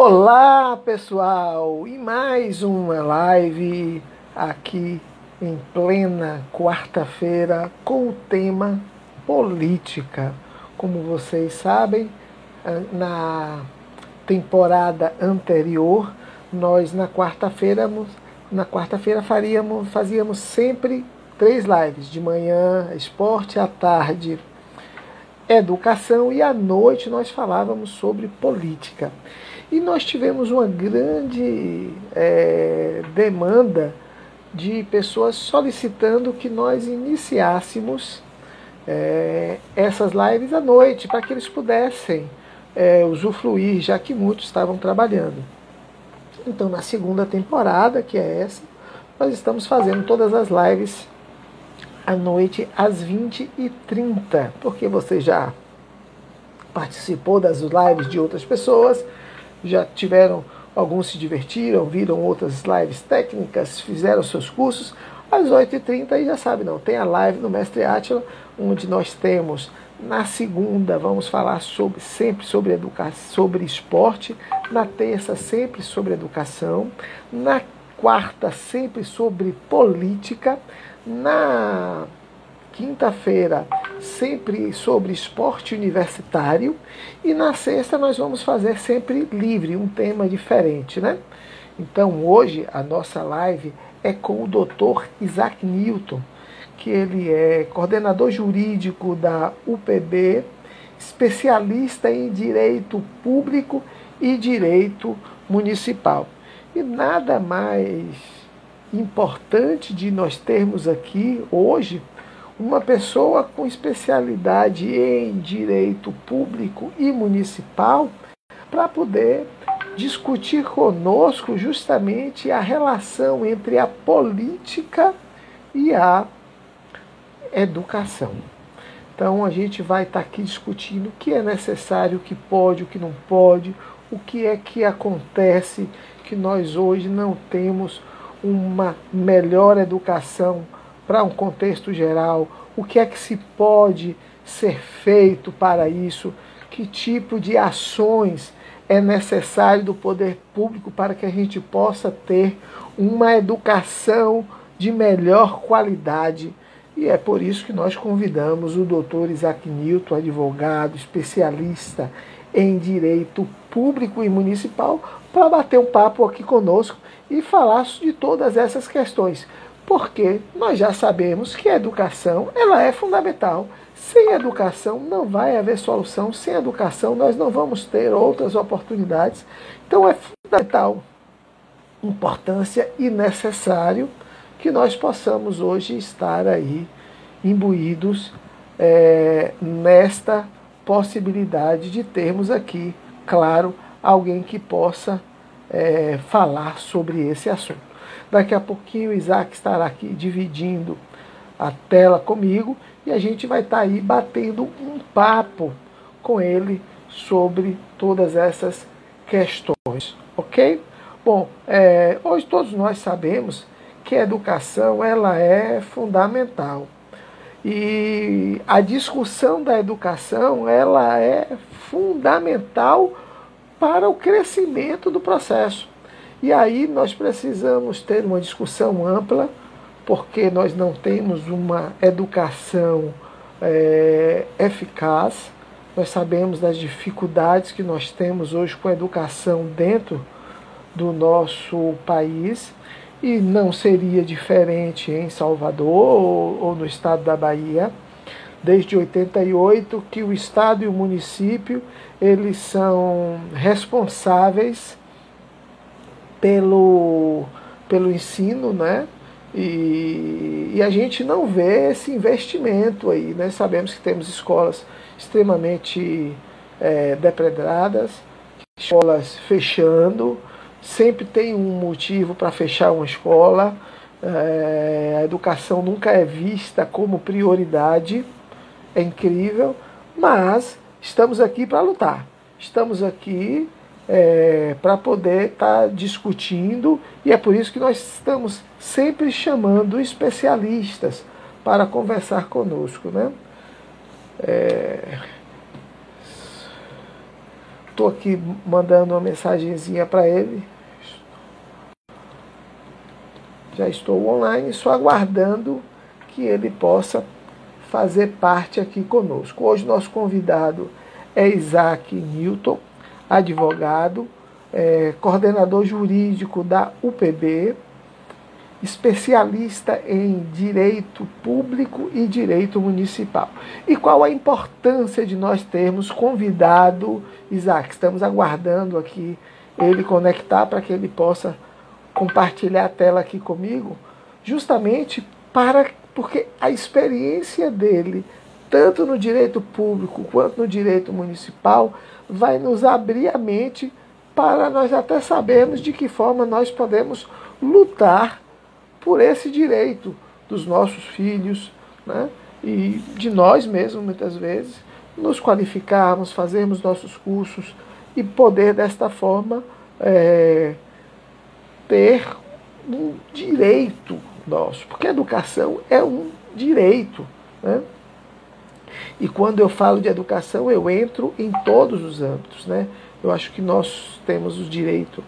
Olá pessoal, e mais uma live aqui em plena quarta-feira com o tema política. Como vocês sabem, na temporada anterior, nós na quarta-feira, na quarta-feira faríamos, fazíamos sempre três lives, de manhã esporte, à tarde educação e à noite nós falávamos sobre política. E nós tivemos uma grande é, demanda de pessoas solicitando que nós iniciássemos é, essas lives à noite, para que eles pudessem é, usufruir, já que muitos estavam trabalhando. Então, na segunda temporada, que é essa, nós estamos fazendo todas as lives à noite às 20h30, porque você já participou das lives de outras pessoas já tiveram, alguns se divertiram, viram outras lives técnicas, fizeram seus cursos. Às 8h30 aí já sabe, não, tem a live no Mestre Átila, onde nós temos na segunda vamos falar sobre, sempre sobre educação, sobre esporte, na terça sempre sobre educação, na quarta sempre sobre política, na quinta-feira, sempre sobre esporte universitário. E na sexta nós vamos fazer sempre livre, um tema diferente, né? Então hoje a nossa live é com o Dr. Isaac Newton, que ele é coordenador jurídico da UPB, especialista em direito público e direito municipal. E nada mais importante de nós termos aqui hoje uma pessoa com especialidade em direito público e municipal para poder discutir conosco justamente a relação entre a política e a educação. Então a gente vai estar aqui discutindo o que é necessário, o que pode, o que não pode, o que é que acontece que nós hoje não temos uma melhor educação para um contexto geral, o que é que se pode ser feito para isso, que tipo de ações é necessário do poder público para que a gente possa ter uma educação de melhor qualidade. E é por isso que nós convidamos o doutor Isaac Newton, advogado, especialista em direito público e municipal, para bater um papo aqui conosco e falar de todas essas questões porque nós já sabemos que a educação ela é fundamental. Sem educação não vai haver solução, sem educação nós não vamos ter outras oportunidades. Então é fundamental, importância e necessário que nós possamos hoje estar aí imbuídos é, nesta possibilidade de termos aqui, claro, alguém que possa é, falar sobre esse assunto. Daqui a pouquinho o Isaac estará aqui dividindo a tela comigo e a gente vai estar tá aí batendo um papo com ele sobre todas essas questões, ok? Bom, é, hoje todos nós sabemos que a educação ela é fundamental e a discussão da educação ela é fundamental para o crescimento do processo. E aí nós precisamos ter uma discussão ampla, porque nós não temos uma educação é, eficaz. Nós sabemos das dificuldades que nós temos hoje com a educação dentro do nosso país e não seria diferente em Salvador ou, ou no estado da Bahia. Desde 88 que o estado e o município eles são responsáveis pelo, pelo ensino, né? E, e, a gente não vê esse investimento aí, né? Sabemos que temos escolas extremamente é, depredadas, escolas fechando, sempre tem um motivo para fechar uma escola. É, a educação nunca é vista como prioridade, é incrível, mas estamos aqui para lutar. Estamos aqui é, para poder estar tá discutindo, e é por isso que nós estamos sempre chamando especialistas para conversar conosco. Né? É... estou aqui mandando uma mensagenzinha para ele. Já estou online, só aguardando que ele possa fazer parte aqui conosco. Hoje nosso convidado é Isaac Newton, advogado, é, coordenador jurídico da UPB, especialista em direito público e direito municipal. E qual a importância de nós termos convidado Isaac? Estamos aguardando aqui ele conectar para que ele possa compartilhar a tela aqui comigo, justamente para porque a experiência dele, tanto no direito público quanto no direito municipal, vai nos abrir a mente para nós até sabermos de que forma nós podemos lutar por esse direito dos nossos filhos né? e de nós mesmos, muitas vezes, nos qualificarmos, fazermos nossos cursos e poder, desta forma, é, ter um direito nosso, porque a educação é um direito. Né? E quando eu falo de educação, eu entro em todos os âmbitos. Né? Eu acho que nós temos o direito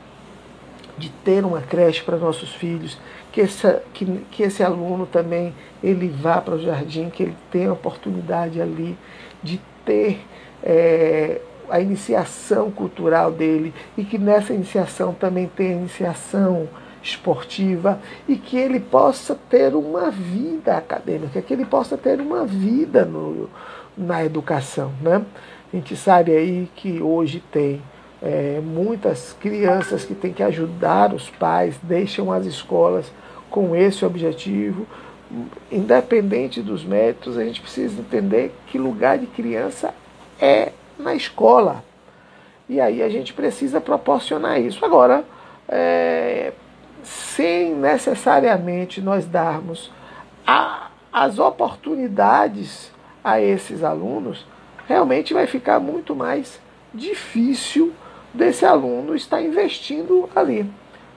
de ter uma creche para nossos filhos, que, essa, que, que esse aluno também ele vá para o jardim, que ele tenha a oportunidade ali de ter é, a iniciação cultural dele e que nessa iniciação também tenha iniciação esportiva e que ele possa ter uma vida acadêmica, que ele possa ter uma vida no, na educação. Né? A gente sabe aí que hoje tem é, muitas crianças que têm que ajudar os pais, deixam as escolas com esse objetivo. Independente dos méritos, a gente precisa entender que lugar de criança é na escola. E aí a gente precisa proporcionar isso. Agora, é, sem necessariamente nós darmos a, as oportunidades a esses alunos, realmente vai ficar muito mais difícil desse aluno estar investindo ali.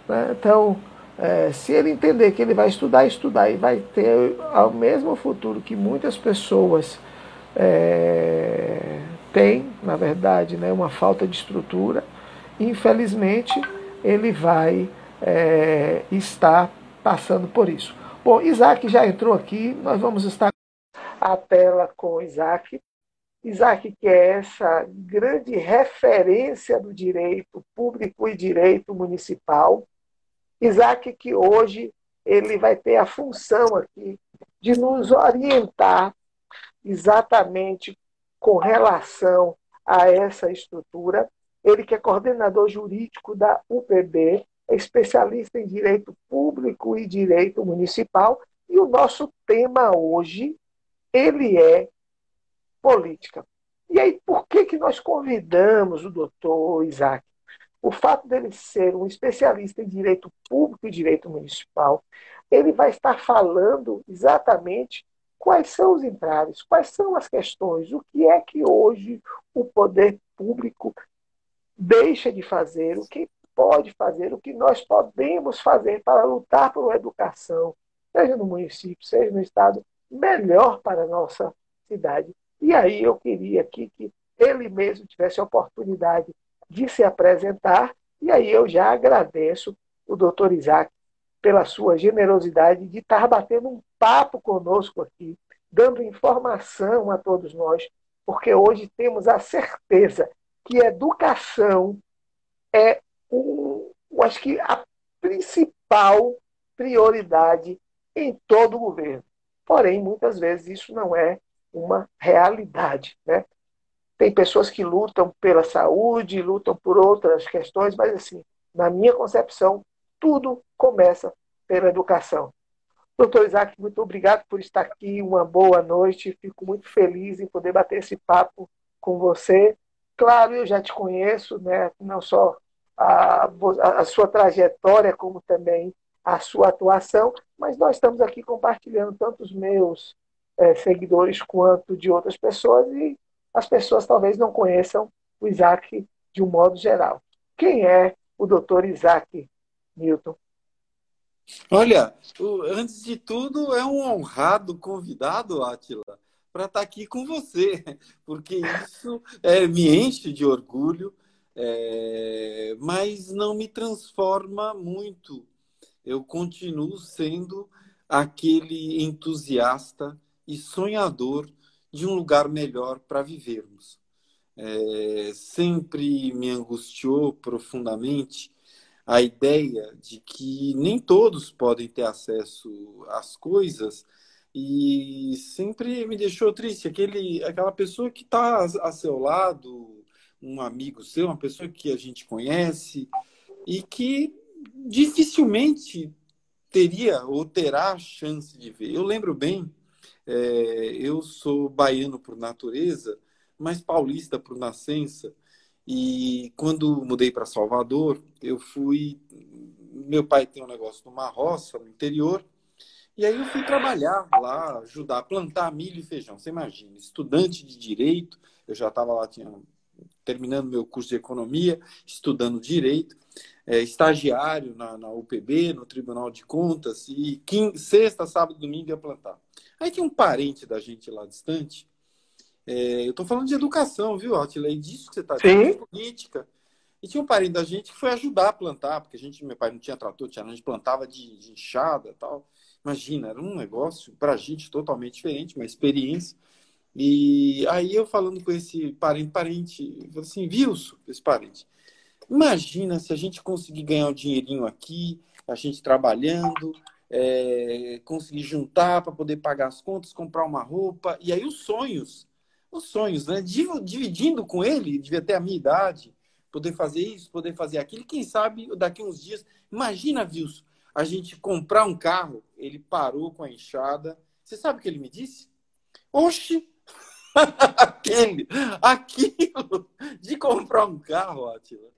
Né? Então, é, se ele entender que ele vai estudar, estudar e vai ter o mesmo futuro que muitas pessoas é, têm, na verdade, né, uma falta de estrutura, infelizmente ele vai é, estar passando por isso. Bom, Isaac já entrou aqui, nós vamos estar a tela com Isaac. Isaac, que é essa grande referência do direito público e direito municipal, Isaac, que hoje ele vai ter a função aqui de nos orientar exatamente com relação a essa estrutura. Ele que é coordenador jurídico da UPB, é especialista em direito público e direito municipal, e o nosso tema hoje, ele é política. E aí, por que, que nós convidamos o doutor Isaac? o fato dele ser um especialista em direito público e direito municipal, ele vai estar falando exatamente quais são os entraves, quais são as questões, o que é que hoje o poder público deixa de fazer, o que pode fazer, o que nós podemos fazer para lutar por uma educação, seja no município, seja no estado, melhor para a nossa cidade. E aí eu queria aqui que ele mesmo tivesse a oportunidade de se apresentar. E aí eu já agradeço o doutor Isaac pela sua generosidade de estar batendo um papo conosco aqui, dando informação a todos nós, porque hoje temos a certeza que educação é, acho que a principal prioridade em todo o governo. Porém, muitas vezes isso não é uma realidade. Né? Tem pessoas que lutam pela saúde, lutam por outras questões, mas assim, na minha concepção, tudo começa pela educação. Doutor Isaac, muito obrigado por estar aqui. Uma boa noite. Fico muito feliz em poder bater esse papo com você. Claro, eu já te conheço, né? não só a, a sua trajetória, como também a sua atuação, mas nós estamos aqui compartilhando tanto os meus é, seguidores quanto de outras pessoas e as pessoas talvez não conheçam o Isaac de um modo geral. Quem é o doutor Isaac Newton? Olha, antes de tudo, é um honrado convidado, Atila, para estar tá aqui com você, porque isso é, me enche de orgulho. É, mas não me transforma muito. Eu continuo sendo aquele entusiasta e sonhador de um lugar melhor para vivermos. É, sempre me angustiou profundamente a ideia de que nem todos podem ter acesso às coisas e sempre me deixou triste aquele aquela pessoa que está a seu lado um amigo seu uma pessoa que a gente conhece e que dificilmente teria ou terá chance de ver eu lembro bem é, eu sou baiano por natureza mas paulista por nascença e quando mudei para Salvador, eu fui. Meu pai tem um negócio numa roça no interior, e aí eu fui trabalhar lá, ajudar a plantar milho e feijão. Você imagina, estudante de direito, eu já estava lá, tinha, terminando meu curso de economia, estudando direito, é, estagiário na, na UPB, no Tribunal de Contas, e quinta, sexta, sábado, domingo ia plantar. Aí tinha um parente da gente lá distante, é, eu estou falando de educação, viu, Artilei? Disso que você está dizendo, política. E tinha um parente da gente que foi ajudar a plantar, porque a gente, meu pai não tinha trator, tinha, a gente plantava de, de enxada tal. Imagina, era um negócio para a gente totalmente diferente, uma experiência. E aí eu falando com esse parente, parente, assim, Wilson, esse parente, imagina se a gente conseguir ganhar um dinheirinho aqui, a gente trabalhando, é, conseguir juntar para poder pagar as contas, comprar uma roupa, e aí os sonhos os sonhos, né? Dividindo com ele, devia ter a minha idade, poder fazer isso, poder fazer aquilo. Quem sabe daqui uns dias, imagina, Wilson, a gente comprar um carro. Ele parou com a enxada. Você sabe o que ele me disse? Oxe, aquele, aquilo de comprar um carro, Atila,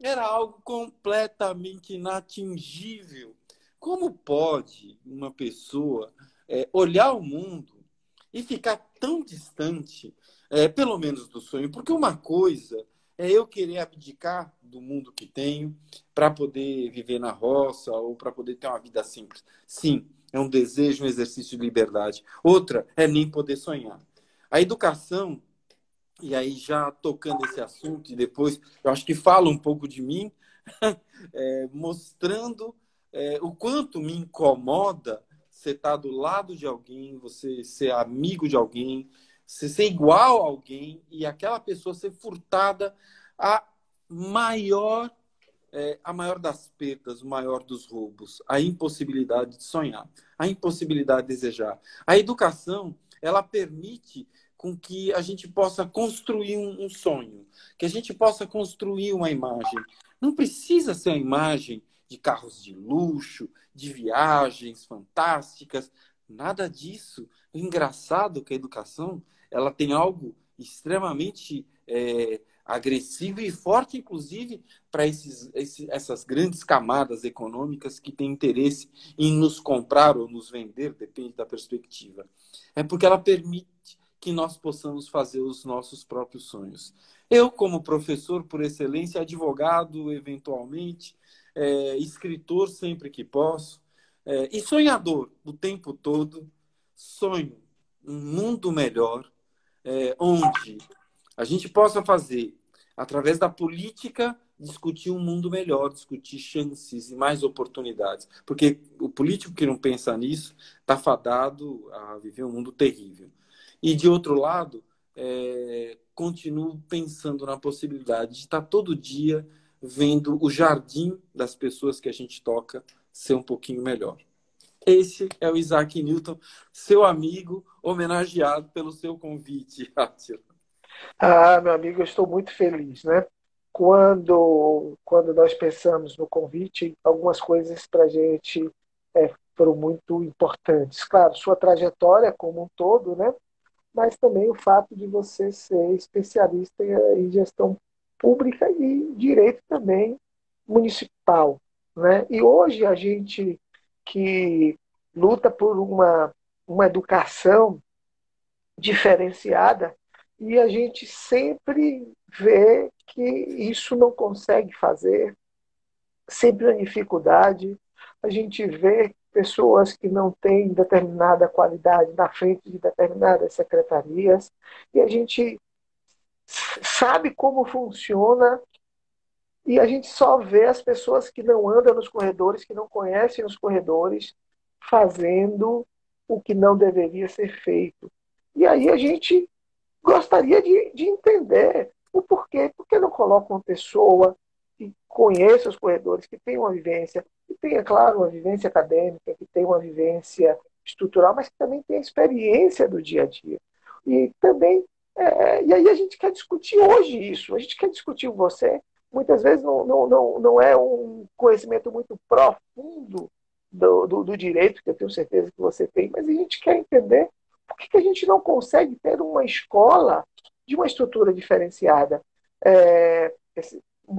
era algo completamente inatingível. Como pode uma pessoa é, olhar o mundo e ficar tão distante é, pelo menos do sonho, porque uma coisa é eu querer abdicar do mundo que tenho para poder viver na roça ou para poder ter uma vida simples. Sim, é um desejo, um exercício de liberdade. Outra é nem poder sonhar. A educação, e aí já tocando esse assunto, e depois eu acho que fala um pouco de mim, é, mostrando é, o quanto me incomoda você estar tá do lado de alguém, você ser amigo de alguém, você ser igual a alguém e aquela pessoa ser furtada a maior é, a maior das perdas, o maior dos roubos, a impossibilidade de sonhar, a impossibilidade de desejar. A educação, ela permite com que a gente possa construir um, um sonho, que a gente possa construir uma imagem. Não precisa ser uma imagem de carros de luxo, de viagens fantásticas, nada disso. O engraçado é que a educação ela tem algo extremamente é, agressivo e forte, inclusive, para essas grandes camadas econômicas que têm interesse em nos comprar ou nos vender, depende da perspectiva. É porque ela permite que nós possamos fazer os nossos próprios sonhos. Eu, como professor por excelência, advogado, eventualmente, é, escritor sempre que posso, é, e sonhador o tempo todo, sonho um mundo melhor, é, onde a gente possa fazer, através da política, discutir um mundo melhor, discutir chances e mais oportunidades. Porque o político que não pensa nisso está fadado a viver um mundo terrível. E, de outro lado, é, continuo pensando na possibilidade de estar todo dia vendo o jardim das pessoas que a gente toca ser um pouquinho melhor. Esse é o Isaac Newton, seu amigo, homenageado pelo seu convite, Átila. Ah, meu amigo, eu estou muito feliz, né? Quando, quando nós pensamos no convite, algumas coisas para a gente é, foram muito importantes. Claro, sua trajetória como um todo, né? Mas também o fato de você ser especialista em gestão pública e direito também municipal, né? E hoje a gente que luta por uma, uma educação diferenciada e a gente sempre vê que isso não consegue fazer, sempre uma dificuldade. A gente vê pessoas que não têm determinada qualidade na frente de determinadas secretarias e a gente sabe como funciona e a gente só vê as pessoas que não andam nos corredores, que não conhecem os corredores, fazendo o que não deveria ser feito. E aí a gente gostaria de, de entender o porquê. Por que não coloca uma pessoa que conheça os corredores, que tem uma vivência, que tenha, claro, uma vivência acadêmica, que tenha uma vivência estrutural, mas que também tenha experiência do dia a dia. E também, é, e aí a gente quer discutir hoje isso, a gente quer discutir com você. Muitas vezes não, não, não, não é um conhecimento muito profundo do, do, do, direito, que eu tenho certeza que você tem, mas a gente quer entender por que, que a gente não consegue ter uma escola de uma estrutura diferenciada. É,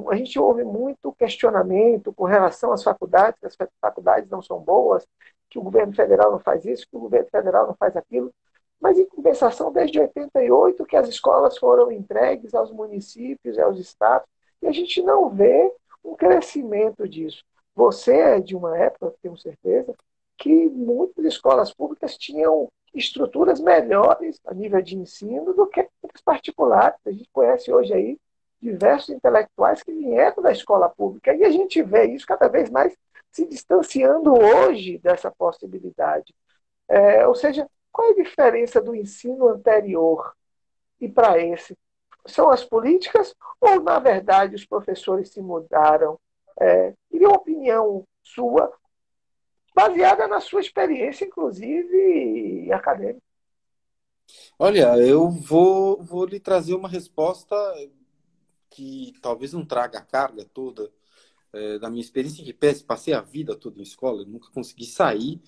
a gente ouve muito questionamento com relação às faculdades, que as faculdades não são boas, que o governo federal não faz isso, que o governo federal não faz aquilo. Mas, em compensação, desde 88 que as escolas foram entregues aos municípios e aos estados, e a gente não vê um crescimento disso. Você é de uma época, tenho certeza, que muitas escolas públicas tinham estruturas melhores a nível de ensino do que as particulares. A gente conhece hoje aí diversos intelectuais que vieram da escola pública e a gente vê isso cada vez mais se distanciando hoje dessa possibilidade. É, ou seja, qual é a diferença do ensino anterior e para esse? São as políticas ou, na verdade, os professores se mudaram? É, queria uma opinião sua, baseada na sua experiência, inclusive acadêmica. Olha, eu vou, vou lhe trazer uma resposta que talvez não traga a carga toda é, da minha experiência de pé. Passei a vida toda em escola, nunca consegui sair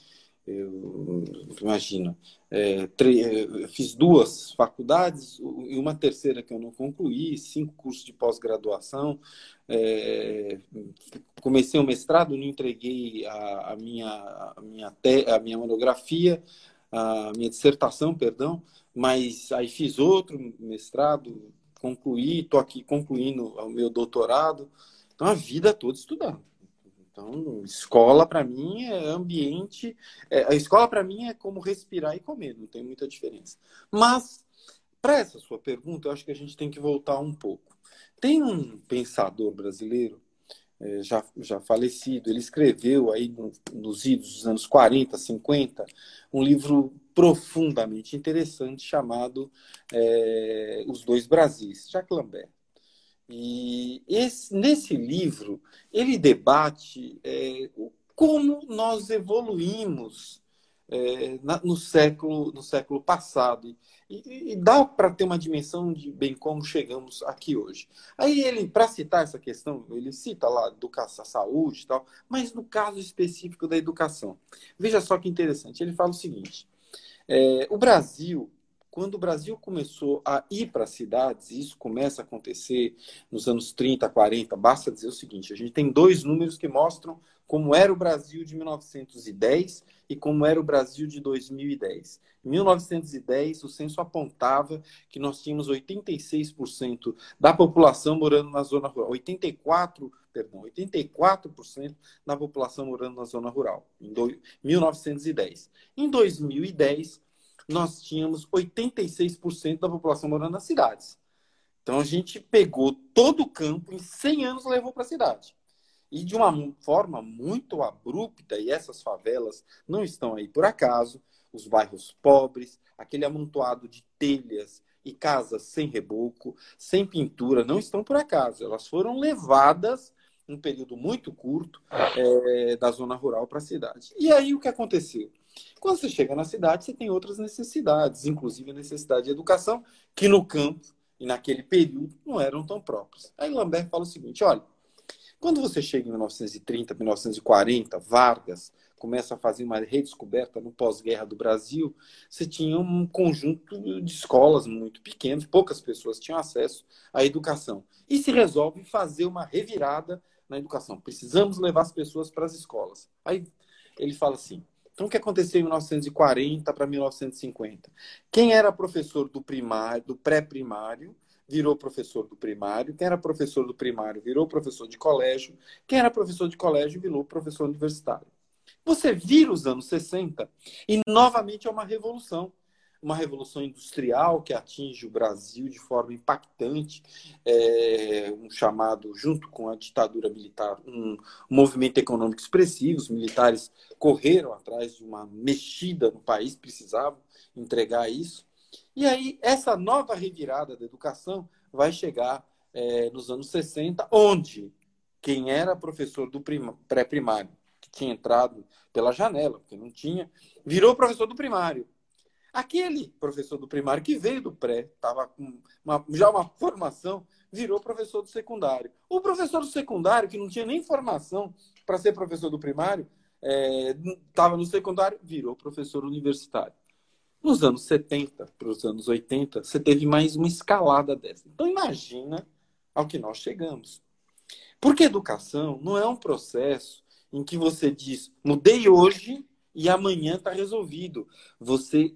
eu, imagina, é, é fiz duas faculdades e uma terceira que eu não concluí, cinco cursos de pós-graduação. É, comecei o mestrado, não entreguei a, a minha, a, minha te, a minha monografia, a minha dissertação, perdão, mas aí fiz outro mestrado, concluí, estou aqui concluindo o meu doutorado. Então, a vida toda estudando. Então, escola para mim é ambiente. É, a escola para mim é como respirar e comer, não tem muita diferença. Mas, para essa sua pergunta, eu acho que a gente tem que voltar um pouco. Tem um pensador brasileiro, já, já falecido, ele escreveu aí no, nos idos dos anos 40, 50, um livro profundamente interessante chamado é, Os Dois Brasis, Jacques Lambert. E esse, nesse livro, ele debate é, como nós evoluímos é, na, no, século, no século passado. E, e dá para ter uma dimensão de bem como chegamos aqui hoje. Aí ele, para citar essa questão, ele cita lá educação, saúde e tal, mas no caso específico da educação. Veja só que interessante. Ele fala o seguinte: é, o Brasil quando o Brasil começou a ir para as cidades, isso começa a acontecer nos anos 30, 40, basta dizer o seguinte: a gente tem dois números que mostram como era o Brasil de 1910 e como era o Brasil de 2010. Em 1910, o censo apontava que nós tínhamos 86% da população morando na zona rural, 84, perdão, 84% da população morando na zona rural, em 1910. Em 2010, nós tínhamos 86% da população morando nas cidades. Então a gente pegou todo o campo em 100 anos levou para a cidade. E de uma forma muito abrupta, e essas favelas não estão aí por acaso, os bairros pobres, aquele amontoado de telhas e casas sem reboco, sem pintura, não estão por acaso. Elas foram levadas um período muito curto é, da zona rural para a cidade. E aí o que aconteceu? Quando você chega na cidade, você tem outras necessidades, inclusive a necessidade de educação, que no campo e naquele período não eram tão próprias. Aí Lambert fala o seguinte: olha, quando você chega em 1930, 1940, Vargas começa a fazer uma redescoberta no pós-guerra do Brasil, você tinha um conjunto de escolas muito pequenos, poucas pessoas tinham acesso à educação. E se resolve fazer uma revirada na educação. Precisamos levar as pessoas para as escolas. Aí ele fala assim: então, o que aconteceu em 1940 para 1950? Quem era professor do primário, do pré-primário, virou professor do primário. Quem era professor do primário virou professor de colégio. Quem era professor de colégio virou professor universitário. Você vira os anos 60 e novamente é uma revolução. uma revolução industrial que atinge o Brasil de forma impactante, é, um chamado, junto com a ditadura militar, um, movimento econômico expressivo. Os militares correram atrás de uma mexida no país, precisavam entregar isso. E aí, essa nova revirada da educação vai chegar é, nos anos 60, onde quem era professor do pré-primário, que tinha entrado pela janela, porque não tinha, virou professor do primário. Aquele professor do primário que veio do pré, estava com uma, já uma formação, virou professor do secundário. O professor do secundário, que não tinha nem formação para ser professor do primário, estava é, no secundário, virou professor universitário. Nos anos 70 para os anos 80, você teve mais uma escalada dessa. Então, imagina ao que nós chegamos. Porque educação não é um processo em que você diz, mudei hoje e amanhã está resolvido. Você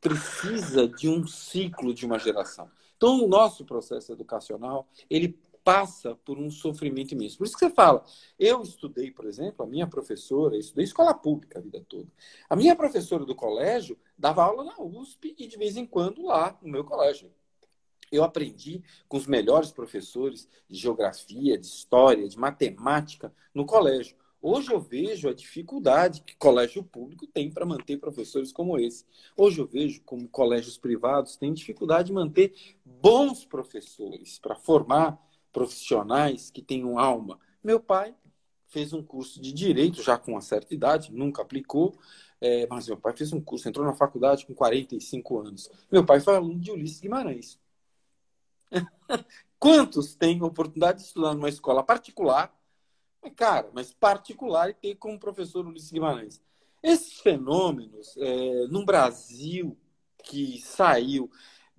precisa de um ciclo de uma geração. Então, o nosso processo educacional, ele passa por um sofrimento imenso. Por isso que você fala, eu estudei, por exemplo, a minha professora, eu estudei escola pública a vida toda. A minha professora do colégio dava aula na USP e de vez em quando lá no meu colégio. Eu aprendi com os melhores professores de geografia, de história, de matemática no colégio. Hoje eu vejo a dificuldade que colégio público tem para manter professores como esse. Hoje eu vejo como colégios privados têm dificuldade de manter bons professores para formar profissionais que tenham alma. Meu pai fez um curso de direito já com uma certa idade, nunca aplicou, é, mas meu pai fez um curso, entrou na faculdade com 45 anos. Meu pai foi aluno de Ulisses Guimarães. Quantos têm oportunidade de estudar numa escola particular? Cara, mas particular e ter como professor Ulisses Guimarães. Esses fenômenos, é, no Brasil, que saiu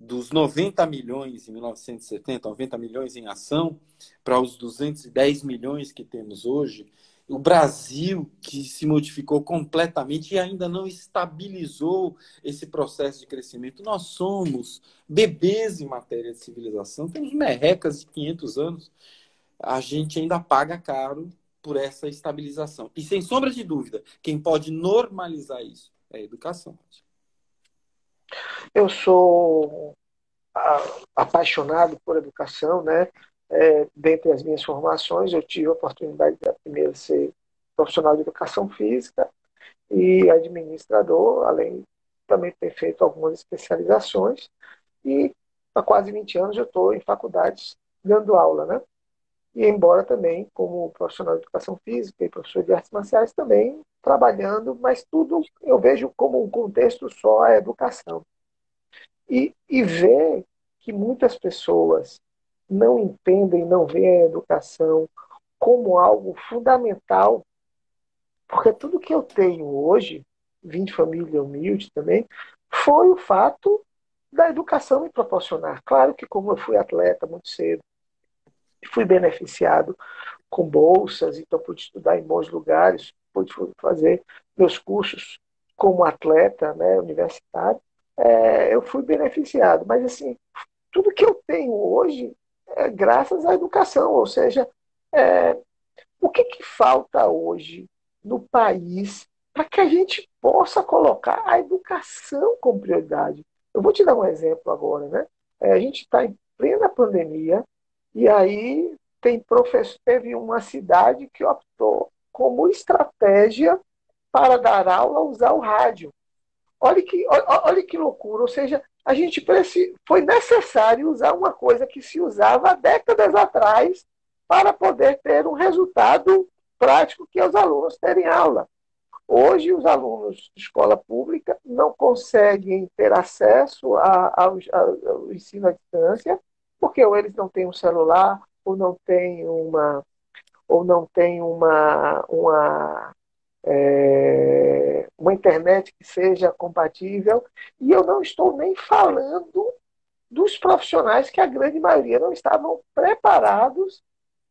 dos 90 milhões em 1970, 90 milhões em ação, para os 210 milhões que temos hoje, o Brasil, que se modificou completamente e ainda não estabilizou esse processo de crescimento. Nós somos bebês em matéria de civilização, temos merrecas de 500 anos. A gente ainda paga caro por essa estabilização. E sem sombra de dúvida, quem pode normalizar isso é a educação. Eu sou apaixonado por educação, né? é, dentre as minhas formações, eu tive a oportunidade de primeiro ser profissional de educação física e administrador, além também ter feito algumas especializações. E há quase 20 anos eu estou em faculdades dando aula, né? E embora também como profissional de educação física e professor de artes marciais também trabalhando, mas tudo eu vejo como um contexto só a educação. E, e ver que muitas pessoas não entendem, não veem a educação como algo fundamental, porque tudo que eu tenho hoje, vim de família humilde também, foi o fato da educação me proporcionar. Claro que como eu fui atleta muito cedo, fui beneficiado com bolsas, então pude estudar em bons lugares, pude fazer meus cursos como atleta né, universitário, é, eu fui beneficiado. Mas assim, tudo que eu tenho hoje é, graças à educação. Ou seja, é, o que, que falta hoje no país para que a gente possa colocar a educação como prioridade? Eu vou te dar um exemplo agora. Né? É, a gente está em plena pandemia e aí tem professor, teve uma cidade que optou como estratégia para dar aula usar o rádio. Olha que, olha, que loucura. Ou seja, a gente foi necessário usar uma coisa que se usava há décadas atrás para poder ter um resultado prático que é os alunos terem aula. Hoje, os alunos de escola pública não conseguem ter acesso ao ensino à distância, porque ou eles não têm um celular, ou não têm uma, ou não têm uma, uma é, uma internet que seja compatível. E eu não estou nem falando dos profissionais que a grande maioria não estavam preparados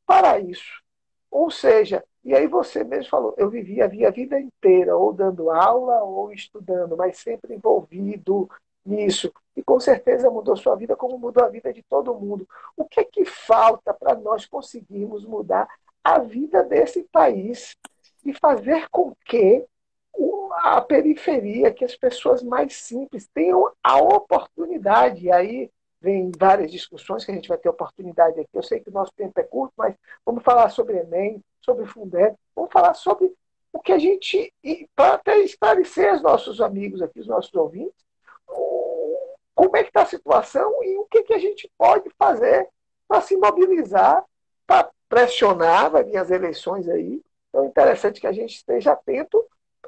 para isso. Ou seja, e aí você mesmo falou, eu vivia a minha vida inteira ou dando aula ou estudando, mas sempre envolvido nisso. E com certeza mudou sua vida como mudou a vida de todo mundo. O que é que falta para nós conseguirmos mudar a vida desse país? E fazer com que a periferia, que as pessoas mais simples tenham a oportunidade. E aí vem várias discussões que a gente vai ter oportunidade aqui. Eu sei que o nosso tempo é curto, mas vamos falar sobre Enem, sobre Fundeb, vamos falar sobre o que a gente, para até esclarecer os nossos amigos aqui, os nossos ouvintes, como é que está a situação e o que, que a gente pode fazer para se mobilizar, para pressionar, vai vir as eleições aí. Então é interessante que a gente esteja atento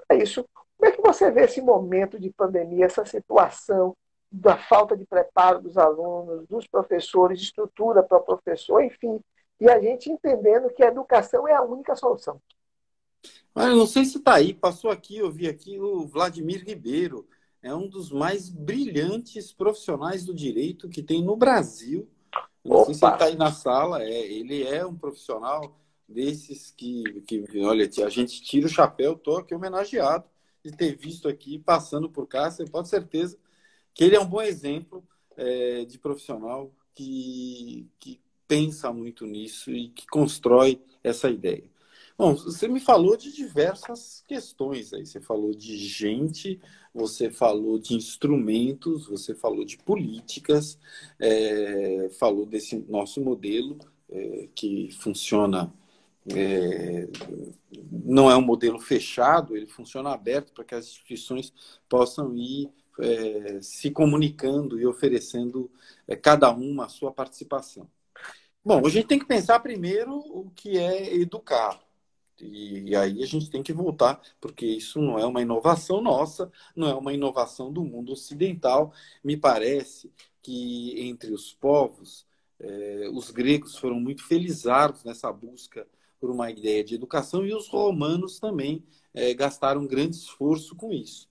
a isso. Como é que você vê esse momento de pandemia, essa situação da falta de preparo dos alunos, dos professores, estrutura para o professor, enfim, e a gente entendendo que a educação é a única solução. Mas não sei se está aí, passou aqui, eu vi aqui o Vladimir Ribeiro, é um dos mais brilhantes profissionais do direito que tem no Brasil. Não Opa. sei se ele está aí na sala, é, ele é um profissional desses que, que, olha, a gente tira o chapéu, estou aqui homenageado de ter visto aqui, passando por cá, você pode certeza que ele é um bom exemplo é, de profissional que, que pensa muito nisso e que constrói essa ideia. Bom, você me falou de diversas questões aí. Você falou de gente, você falou de instrumentos, você falou de políticas, é, falou desse nosso modelo é, que funciona. É, não é um modelo fechado, ele funciona aberto para que as instituições possam ir é, se comunicando e oferecendo é, cada uma a sua participação. Bom, a gente tem que pensar primeiro o que é educar. E, e, aí a gente tem que voltar, porque isso não é uma inovação nossa, não é uma inovação do mundo ocidental. Me parece que entre os povos, é, os gregos foram muito felizardos nessa busca por uma ideia de educação e os romanos também é, gastaram grande esforço com isso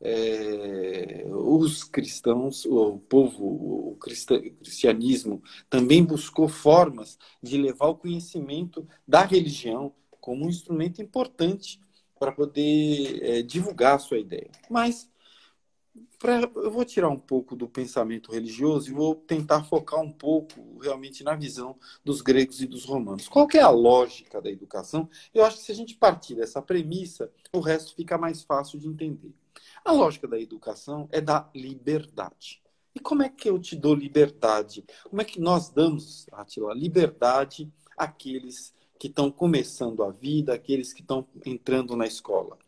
é, os cristãos, o povo, o cristianismo também buscou formas de levar o conhecimento da religião como um instrumento importante para poder é, divulgar a sua ideia. Mas pra, eu vou tirar um pouco do pensamento religioso e vou tentar focar um pouco realmente na visão dos gregos e dos romanos. Qual é a lógica da educação? Eu acho que se a gente partir dessa premissa, o resto fica mais fácil de entender. A lógica da educação é da liberdade. E como é que eu te dou liberdade? Como é que nós damos, Atila, liberdade àqueles que estão começando a vida, aqueles que estão entrando na escola?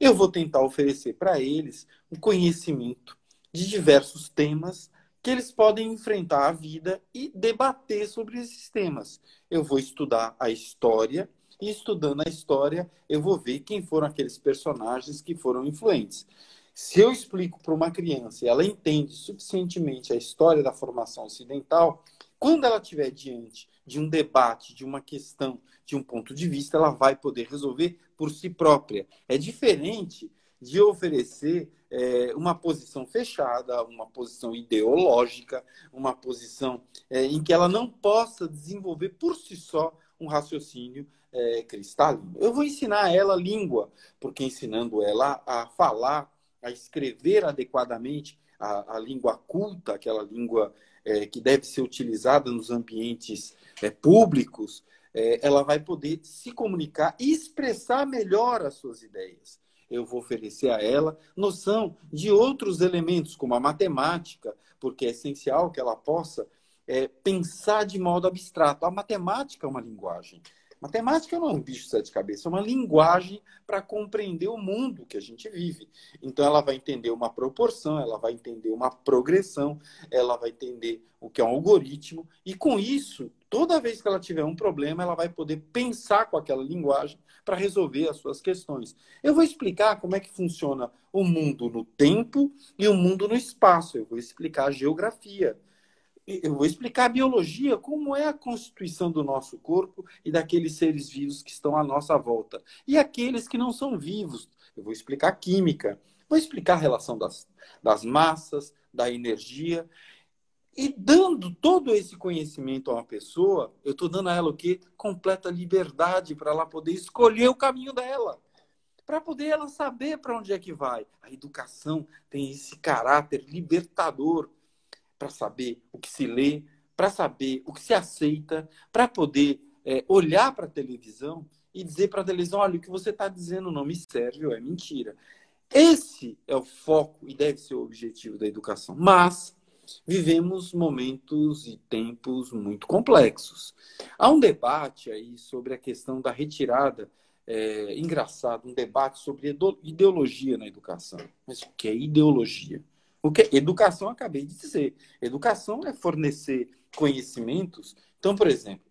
Eu vou tentar oferecer para eles um conhecimento de diversos temas que eles podem enfrentar a vida e debater sobre esses temas. Eu vou estudar a história e estudando a história eu vou ver quem foram aqueles personagens que foram influentes. Se eu explico para uma criança e ela entende suficientemente a história da formação ocidental, quando ela estiver diante de um debate, de uma questão, de um ponto de vista, ela vai poder resolver por si própria. É diferente de oferecer é, uma posição fechada, uma posição ideológica, uma posição é, em que ela não possa desenvolver por si só um raciocínio é, cristalino. Eu vou ensinar ela língua, porque ensinando ela a falar a escrever adequadamente a, a língua culta, aquela língua é, que deve ser utilizada nos ambientes é, públicos, é, ela vai poder se comunicar e expressar melhor as suas ideias. Eu vou oferecer a ela noção de outros elementos, como a matemática, porque é essencial que ela possa é, pensar de modo abstrato. A matemática é uma linguagem. Matemática não é um bicho de sete cabeças, é uma linguagem para compreender o mundo que a gente vive. Então, ela vai entender uma proporção, ela vai entender uma progressão, ela vai entender o que é um algoritmo, e com isso, toda vez que ela tiver um problema, ela vai poder pensar com aquela linguagem para resolver as suas questões. Eu vou explicar como é que funciona o mundo no tempo e o mundo no espaço. Eu vou explicar a geografia eu vou explicar a biologia, como é a constituição do nosso corpo e daqueles seres vivos que estão à nossa volta. E aqueles que não são vivos. Eu vou explicar química, vou explicar a relação das, das massas, da energia. E dando todo esse conhecimento a uma pessoa, eu estou dando a ela o quê? Completa liberdade para ela poder escolher o caminho dela. Para poder ela saber para onde é que vai. A educação tem esse caráter libertador para saber o que se lê, para saber o que se aceita, para poder é, olhar para a televisão e dizer para a televisão: olha, o que você está dizendo não me serve ou é mentira. Esse é o foco e deve ser o objetivo da educação. Mas vivemos momentos e tempos muito complexos. Há um debate aí sobre a questão da retirada. É, engraçado, um debate sobre ideologia na educação. Mas o que é ideologia? O que é? Educação, acabei de dizer. Educação é fornecer conhecimentos. Então, por exemplo,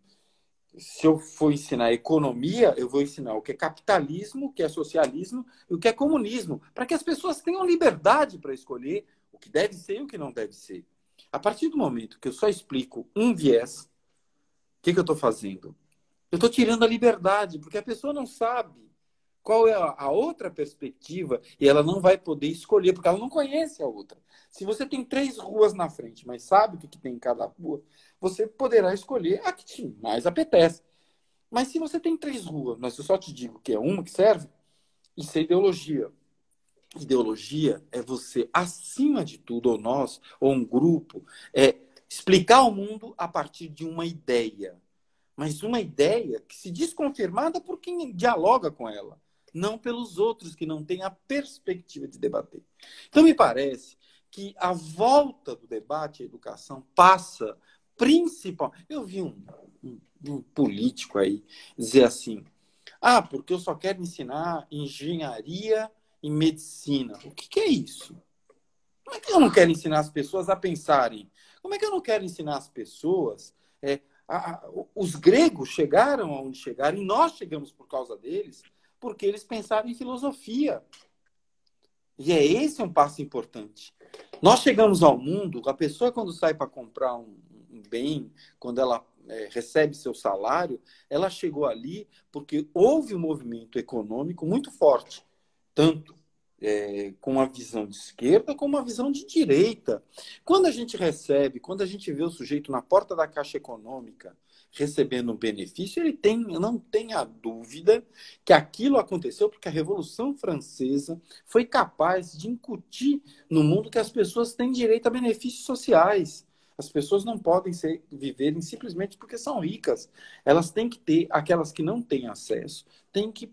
se eu for ensinar economia, eu vou ensinar o que é capitalismo, o que é socialismo e o que é comunismo, para que as pessoas tenham liberdade para escolher o que deve ser e o que não deve ser. A partir do momento que eu só explico um viés, o que, que eu estou fazendo? Eu estou tirando a liberdade, porque a pessoa não sabe qual é a outra perspectiva e ela não vai poder escolher, porque ela não conhece a outra. Se você tem três ruas na frente, mas sabe o que, tem em cada rua, você poderá escolher a que te mais apetece. Mas se você tem três ruas, mas eu só te digo que é uma que serve, isso é ideologia. Ideologia é você, acima de tudo, ou nós, ou um grupo, é explicar o mundo a partir de uma ideia. Mas uma ideia que se diz confirmada por quem dialoga com ela, não pelos outros que não têm a perspectiva de debater. Então, me parece que a volta do debate à educação passa principal. Eu vi um, um, um, político aí dizer assim: ah, porque eu só quero ensinar engenharia e medicina. O que, que é isso? Como é que eu não quero ensinar as pessoas a pensarem? Como é que eu não quero ensinar as pessoas? É, a, a, os gregos chegaram aonde chegaram e nós chegamos por causa deles, porque eles pensaram em filosofia. E é esse um passo importante. Nós chegamos ao mundo, a pessoa quando sai para comprar um, bem, quando ela é, recebe seu salário, ela chegou ali porque houve um movimento econômico muito forte, tanto é, com uma visão de esquerda como uma visão de direita. Quando a gente recebe, quando a gente vê o sujeito na porta da Caixa Econômica recebendo um benefício, ele tem, não tem a dúvida que aquilo aconteceu porque a Revolução Francesa foi capaz de incutir no mundo que as pessoas têm direito a benefícios sociais. As pessoas não podem ser, viverem simplesmente porque são ricas. Elas têm que ter, aquelas que não têm acesso, têm que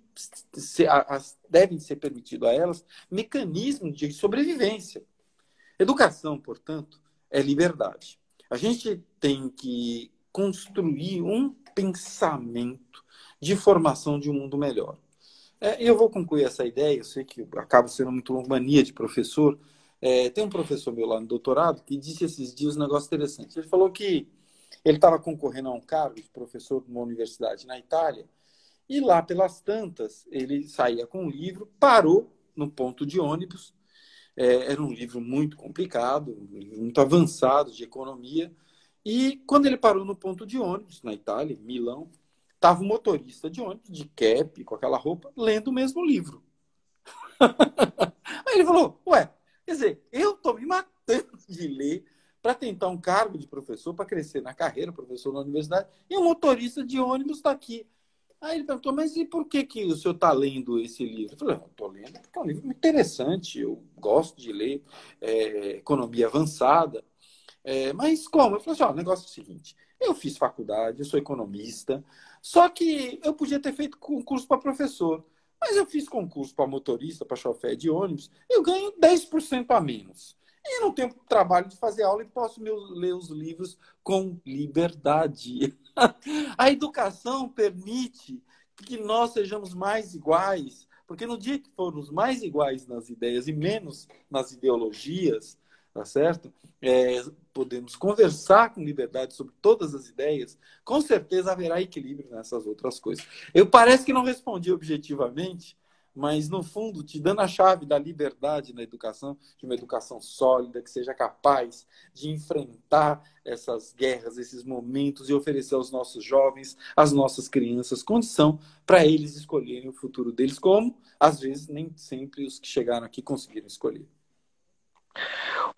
ser, as, devem ser permitido a elas mecanismos de sobrevivência. Educação, portanto, é liberdade. A gente tem que construir um pensamento de formação de um mundo melhor. É, eu vou concluir essa ideia, eu sei que acabo sendo muito mania de professor, é, tem um professor meu lá no doutorado que disse esses dias um negócio interessante. Ele falou que ele estava concorrendo a um cargo de professor de uma universidade na Itália e lá pelas tantas ele saía com um livro, parou no ponto de ônibus. É, era um livro muito complicado, muito avançado de economia. E quando ele parou no ponto de ônibus, na Itália, em Milão, estava um motorista de ônibus, de cap, com aquela roupa, lendo o mesmo livro. Aí ele falou: Ué, Quer dizer, eu estou me matando de ler para tentar um cargo de professor, para crescer na carreira, professor na universidade, e um motorista de ônibus está aqui. Aí ele perguntou, mas e por que, que o senhor está lendo esse livro? Eu falei, estou lendo porque é um livro interessante, eu gosto de ler é, economia avançada. É, mas como? Eu falei assim, ó, o negócio é o seguinte, eu fiz faculdade, eu sou economista, só que eu podia ter feito concurso para professor. Mas eu fiz concurso para motorista, para chofer de ônibus, eu ganho 10% a menos. E não tenho trabalho de fazer aula e posso ler os livros com liberdade. a educação permite que nós sejamos mais iguais, porque no dia que formos mais iguais nas ideias e menos nas ideologias, tá certo? É, podemos conversar com liberdade sobre todas as ideias, com certeza haverá equilíbrio nessas outras coisas. Eu parece que não respondi objetivamente, mas no fundo, te dando a chave da liberdade na educação, de uma educação sólida, que seja capaz de enfrentar essas guerras, esses momentos e oferecer aos nossos jovens, às nossas crianças, condição para eles escolherem o futuro deles, como às vezes nem sempre os que chegaram aqui conseguiram escolher.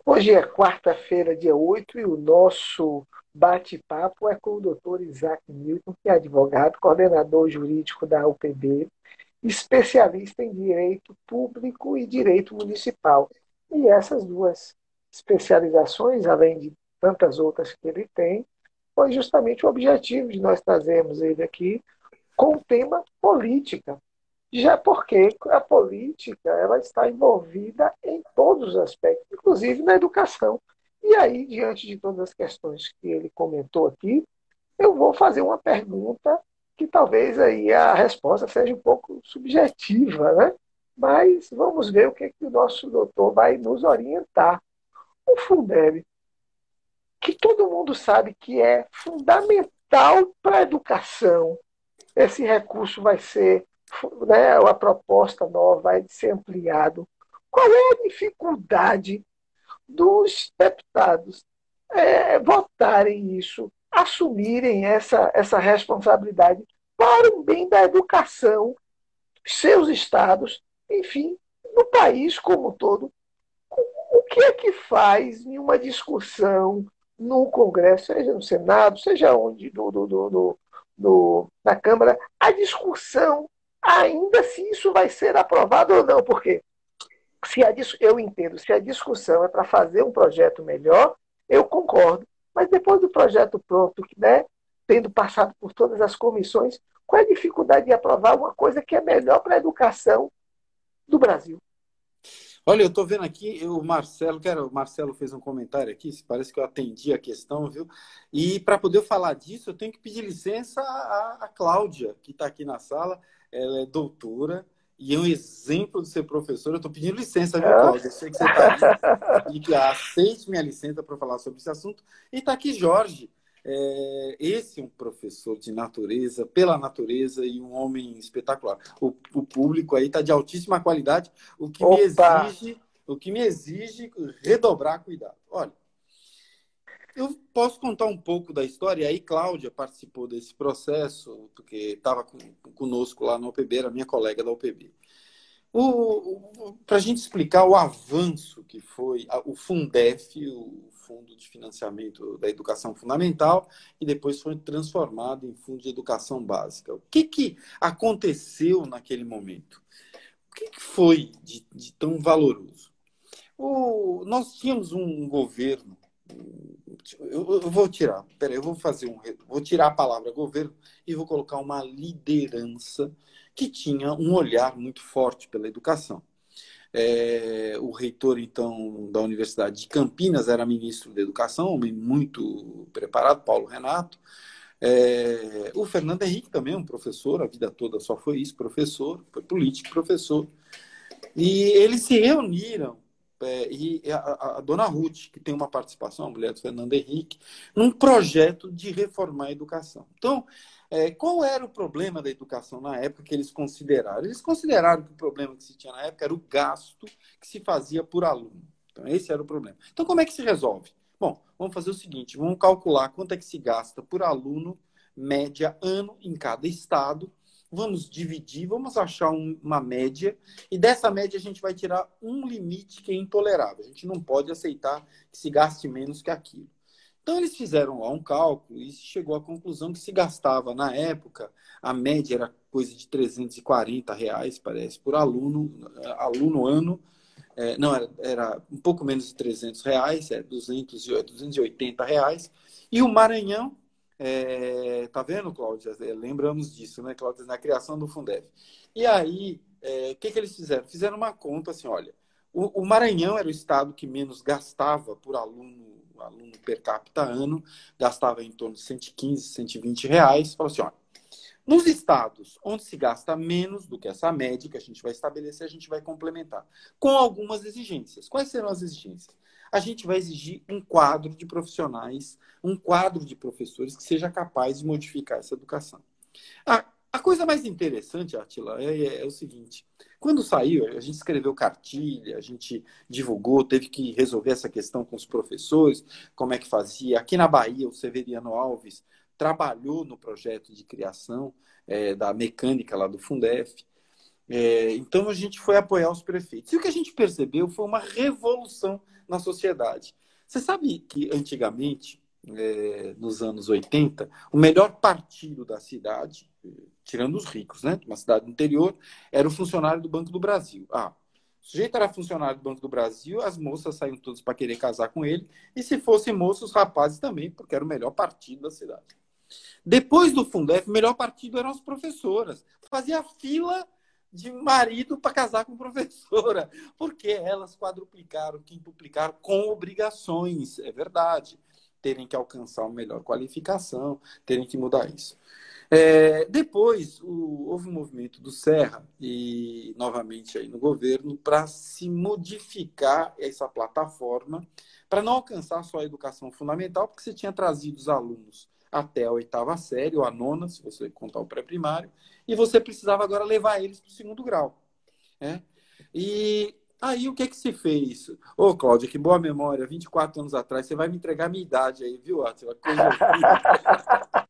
Hoje é quarta-feira, dia 8, e o nosso bate-papo é com o doutor Isaac Newton, que é advogado, coordenador jurídico da UPB, especialista em direito público e direito municipal. E essas duas especializações, além de tantas outras que ele tem, foi justamente o objetivo de nós trazermos ele aqui com o tema política. Já porque a política ela está envolvida em todos os aspectos, inclusive na educação. E aí, diante de todas as questões que ele comentou aqui, eu vou fazer uma pergunta que talvez aí a resposta seja um pouco subjetiva, né? Mas vamos ver o que, é que o nosso doutor vai nos orientar. O Fundeb, que todo mundo sabe que é fundamental para a educação, esse recurso vai ser, né, a proposta nova vai ser ampliado. Qual é a dificuldade dos deputados é, votarem isso, assumirem essa, essa responsabilidade para o bem da educação, seus estados, enfim, no país como um todo? O que é que faz em uma discussão no Congresso, seja no Senado, seja onde, do, do, do, do, na Câmara, a discussão ainda se isso vai ser aprovado ou não, porque se a, eu entendo, se a discussão é para fazer um projeto melhor, eu concordo. Mas depois do projeto pronto, né, tendo passado por todas as comissões, qual é a dificuldade de aprovar uma coisa que é melhor para a educação do Brasil? Olha, eu estou vendo aqui o Marcelo, que era, o Marcelo fez um comentário aqui, parece que eu atendi a questão, viu? E para poder falar disso, eu tenho que pedir licença à, à Cláudia, que está aqui na sala. Ela é doutora e é um exemplo de ser professora. Eu estou pedindo licença, viu, Cláudia? Eu sei que você está aqui e que aceite minha licença para falar sobre esse assunto. E está aqui Jorge, é, esse é um professor de natureza, pela natureza e um homem espetacular. O, o público aí está de altíssima qualidade, o que Opa. me exige, o que me exige redobrar cuidado. Olha, eu posso contar um pouco da história. Aí, Cláudia participou desse processo, porque estava conosco lá no OPB, era minha colega da OPB. Para a gente explicar o avanço que foi o Fundef, o Fundo de Financiamento da Educação Fundamental, e depois foi transformado em Fundo de Educação Básica. O que, que aconteceu naquele momento? O que, que foi de, de, tão valoroso? O, nós tínhamos um governo. Eu, vou tirar, peraí, eu vou fazer um. Vou tirar a palavra governo e vou colocar uma liderança que tinha um olhar muito forte pela educação. É, o reitor, então, da Universidade de Campinas era ministro da Educação, homem muito preparado, Paulo Renato. É, o Fernando Henrique também, um professor, a vida toda só foi isso, professor, foi político, professor. E eles se reuniram, é, e a, a, dona Ruth, que tem uma participação, a mulher do Fernando Henrique, num projeto de reformar a educação. Então, é, qual era o problema da educação na época que eles consideraram? Eles consideraram que o problema que se tinha na época era o gasto que se fazia por aluno. Então, esse era o problema. Então, como é que se resolve? Bom, vamos fazer o seguinte: vamos calcular quanto é que se gasta por aluno, média, ano, em cada estado. Vamos dividir, vamos achar um, uma média, e dessa média a gente vai tirar um limite que é intolerável. A gente não pode aceitar que se gaste menos que aquilo. Então, eles fizeram lá um cálculo e chegou à conclusão que se gastava, na época, a média era coisa de 340 reais, parece, por aluno, aluno ano. É, não, era, era, um pouco menos de 300 reais, é 200, 280 reais. E o Maranhão, é, tá vendo, Cláudia? É, lembramos disso, né, Cláudia? Na criação do Fundeb. E aí, é, o que, que eles fizeram? Fizeram uma conta assim, olha, o, o Maranhão era o estado que menos gastava por aluno aluno per capita ano gastava em torno de 115, 120 reais. Falou assim, olha, nos estados onde se gasta menos do que essa média que a gente vai estabelecer, a gente vai complementar com algumas exigências. Quais serão as exigências? A gente vai exigir um quadro de profissionais, um quadro de professores que seja capaz de modificar essa educação. A, a coisa mais interessante, Atila, é, é, é o seguinte: quando saiu, a gente escreveu cartilha, a gente divulgou, teve que resolver essa questão com os professores, como é que fazia. Aqui na Bahia, o Severiano Alves trabalhou no projeto de criação é, da mecânica lá do Fundef. É, então a gente foi apoiar os prefeitos. E o que a gente percebeu foi uma revolução na sociedade. Você sabe que antigamente, é, nos anos 80, o melhor partido da cidade tirando os ricos, né? De uma cidade do interior, era o funcionário do Banco do Brasil. Ah, o sujeito era funcionário do Banco do Brasil, as moças saíam todas para querer casar com ele, e se fossem moços, os rapazes também, porque era o melhor partido da cidade. Depois do Fundef, o melhor partido eram as professoras. Fazia fila de marido para casar com professora, porque elas quadruplicaram, quintuplicaram com obrigações, é verdade. Terem que alcançar uma melhor qualificação, terem que mudar isso. É, depois o, houve um movimento do Serra e novamente aí no governo para se modificar essa plataforma para não alcançar só a educação fundamental, porque você tinha trazido os alunos até a oitava série, ou a nona, se você contar o pré-primário, e você precisava agora levar eles para o segundo grau. Né? E aí o que que se fez? Ô, Cláudia, que boa memória, 24 anos atrás, você vai me entregar a minha idade aí, viu, Atila?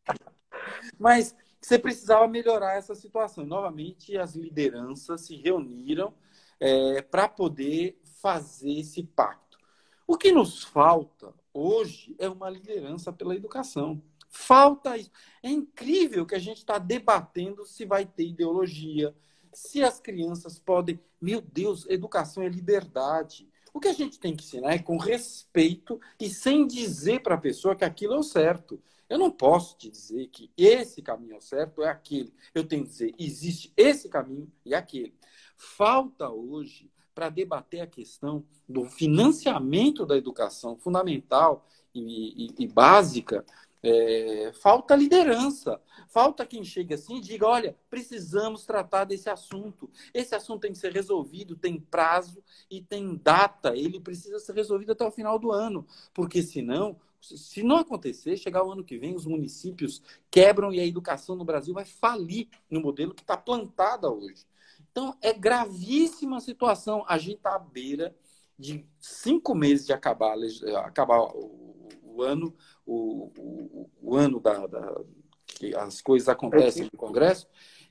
Mas você precisava melhorar essa situação. Novamente, as lideranças se reuniram é, para poder fazer esse pacto. O que nos falta hoje é uma liderança pela educação. Falta isso. É incrível que a gente está debatendo se vai ter ideologia, se as crianças podem. Meu Deus, educação é liberdade. O que a gente tem que ensinar é com respeito e sem dizer para a pessoa que aquilo é o certo. Eu não posso te dizer que esse caminho é o certo, é aquele. Eu tenho que dizer, existe esse caminho e aquele. Falta hoje para debater a questão do financiamento da educação fundamental e, e, e básica é, falta liderança, falta quem chegue assim e diga: olha, precisamos tratar desse assunto. Esse assunto tem que ser resolvido, tem prazo e tem data. Ele precisa ser resolvido até o final do ano, porque senão, se não acontecer, chegar o ano que vem, os municípios quebram e a educação no Brasil vai falir no modelo que está plantada hoje. Então, é gravíssima a situação. A gente está à beira de cinco meses de acabar, acabar o, o ano o, o, o ano da, da, que as coisas acontecem no Congresso,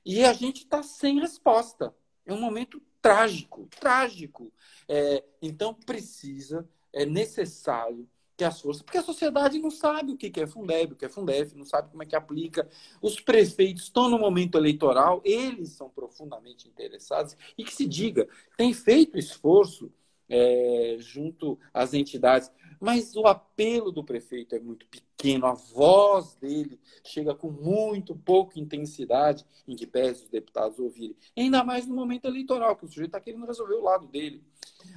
e a gente está sem resposta. É um momento trágico, trágico. É, então precisa, é necessário que as forças, porque a sociedade não sabe o que é Fundeb, o que é Fundef, não sabe como é que aplica. Os prefeitos estão no momento eleitoral, eles são profundamente interessados e que se diga, tem feito esforço é, junto às entidades. Mas o apelo do prefeito é muito pequeno, a voz dele chega com muito pouca intensidade, em que pese os deputados ouvirem. Ainda mais no momento eleitoral, que o sujeito está querendo resolver o lado dele.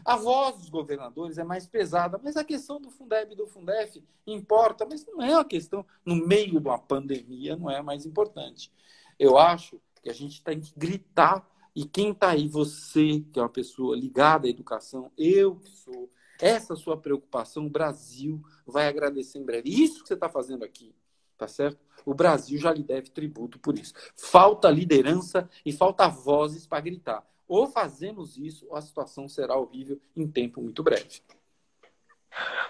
A voz dos governadores é mais pesada, mas a questão do Fundeb e do Fundef importa, mas não é uma questão, no meio de uma pandemia, não é mais importante. Eu acho que a gente tem que gritar e quem está aí, você, que é uma pessoa ligada à educação, eu que sou, essa sua preocupação, o Brasil vai agradecer em breve. Isso que você está fazendo aqui, tá certo? O Brasil já lhe deve tributo por isso. Falta liderança e falta vozes para gritar. Ou fazemos isso, ou a situação será horrível em tempo muito breve.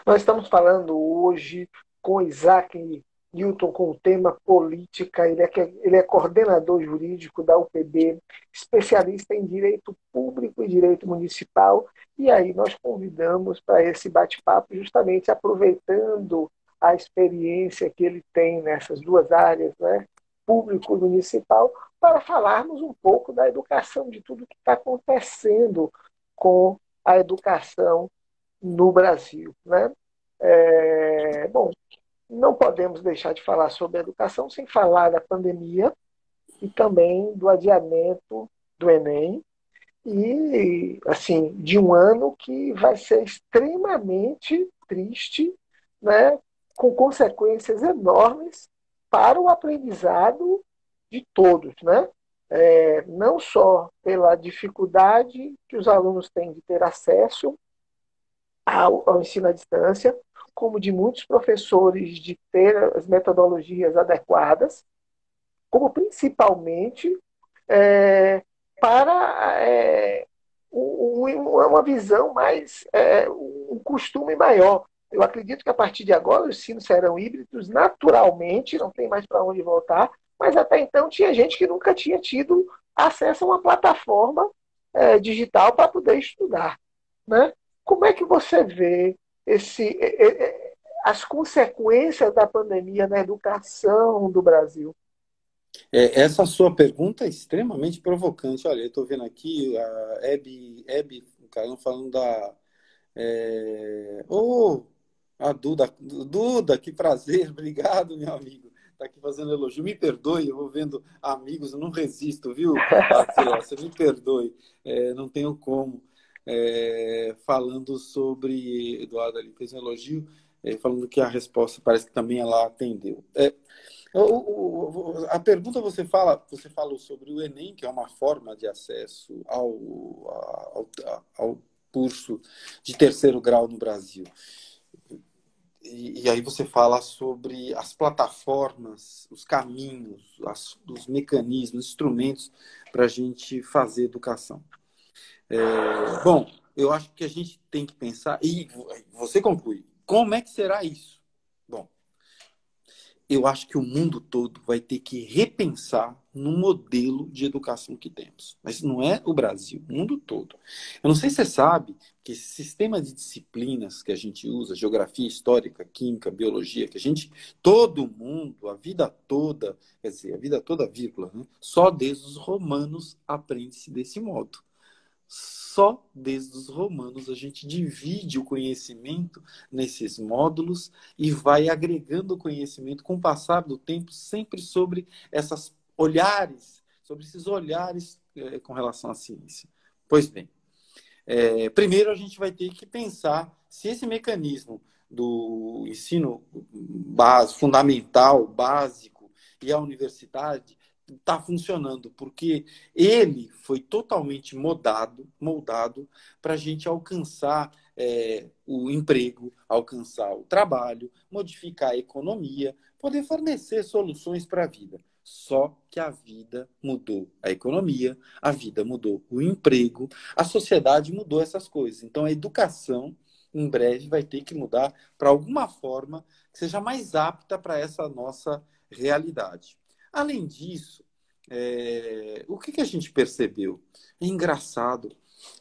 Nós estamos falando hoje com Isaac Newton com o tema política, ele é, ele é coordenador jurídico da UPB, especialista em direito público e direito municipal, e aí nós convidamos para esse bate-papo justamente aproveitando a experiência que ele tem nessas duas áreas, né, público e municipal, para falarmos um pouco da educação, de tudo que está acontecendo com a educação no Brasil. Né? É, bom, não podemos deixar de falar sobre educação sem falar da pandemia e também do adiamento do Enem e assim de um ano que vai ser extremamente triste, né, com consequências enormes para o aprendizado de todos, né? É, não só pela dificuldade que os alunos têm de ter acesso ao, ao ensino à distância, como de muitos professores de ter as metodologias adequadas, como principalmente é, para é, um, uma visão mais, é, um costume maior. Eu acredito que a partir de agora os ensinos serão híbridos naturalmente, não tem mais para onde voltar, mas até então tinha gente que nunca tinha tido acesso a uma plataforma é, digital para poder estudar. Né? Como é que você vê esse, as consequências da pandemia na educação do Brasil? É, essa sua pergunta é extremamente provocante. Olha, eu estou vendo aqui a Hebe, Hebe cara, falando da. É... Oh, a Duda. Duda, que prazer, obrigado, meu amigo. tá aqui fazendo elogio. Me perdoe, eu vou vendo amigos, eu não resisto, viu? Você me perdoe, é, não tenho como. É, falando sobre. Eduardo ali fez um elogio, é, falando que a resposta parece que também ela atendeu. É, o, o, a pergunta você fala, você falou sobre o Enem, que é uma forma de acesso ao, ao, ao curso de terceiro grau no Brasil. E, aí você fala sobre as plataformas, os caminhos, as, os mecanismos, instrumentos para a gente fazer educação. É, bom, eu acho que a gente tem que pensar, e você conclui, como é que será isso? Bom, eu acho que o mundo todo vai ter que repensar no modelo de educação que temos. Mas não é o Brasil, o mundo todo. Eu não sei se você sabe que esse sistema de disciplinas que a gente usa, geografia histórica, química, biologia, que a gente, todo mundo, a vida toda, quer dizer, a vida toda, vírgula, né? só desde os romanos aprende-se desse modo. Só desde os romanos a gente divide o conhecimento nesses módulos e vai agregando conhecimento com o passar do tempo, sempre sobre essas olhares, sobre esses olhares é, com relação à ciência. Pois bem, é, primeiro a gente vai ter que pensar se esse mecanismo do ensino base, fundamental, básico e a universidade está funcionando, porque ele foi totalmente moldado, moldado para a gente alcançar é, o emprego, alcançar o trabalho, modificar a economia, poder fornecer soluções para a vida. Só que a vida mudou a economia, a vida mudou o emprego, a sociedade mudou essas coisas. Então a educação, em breve, vai ter que mudar para alguma forma que seja mais apta para essa nossa realidade. Além disso, é, o que, que, a gente percebeu? É engraçado,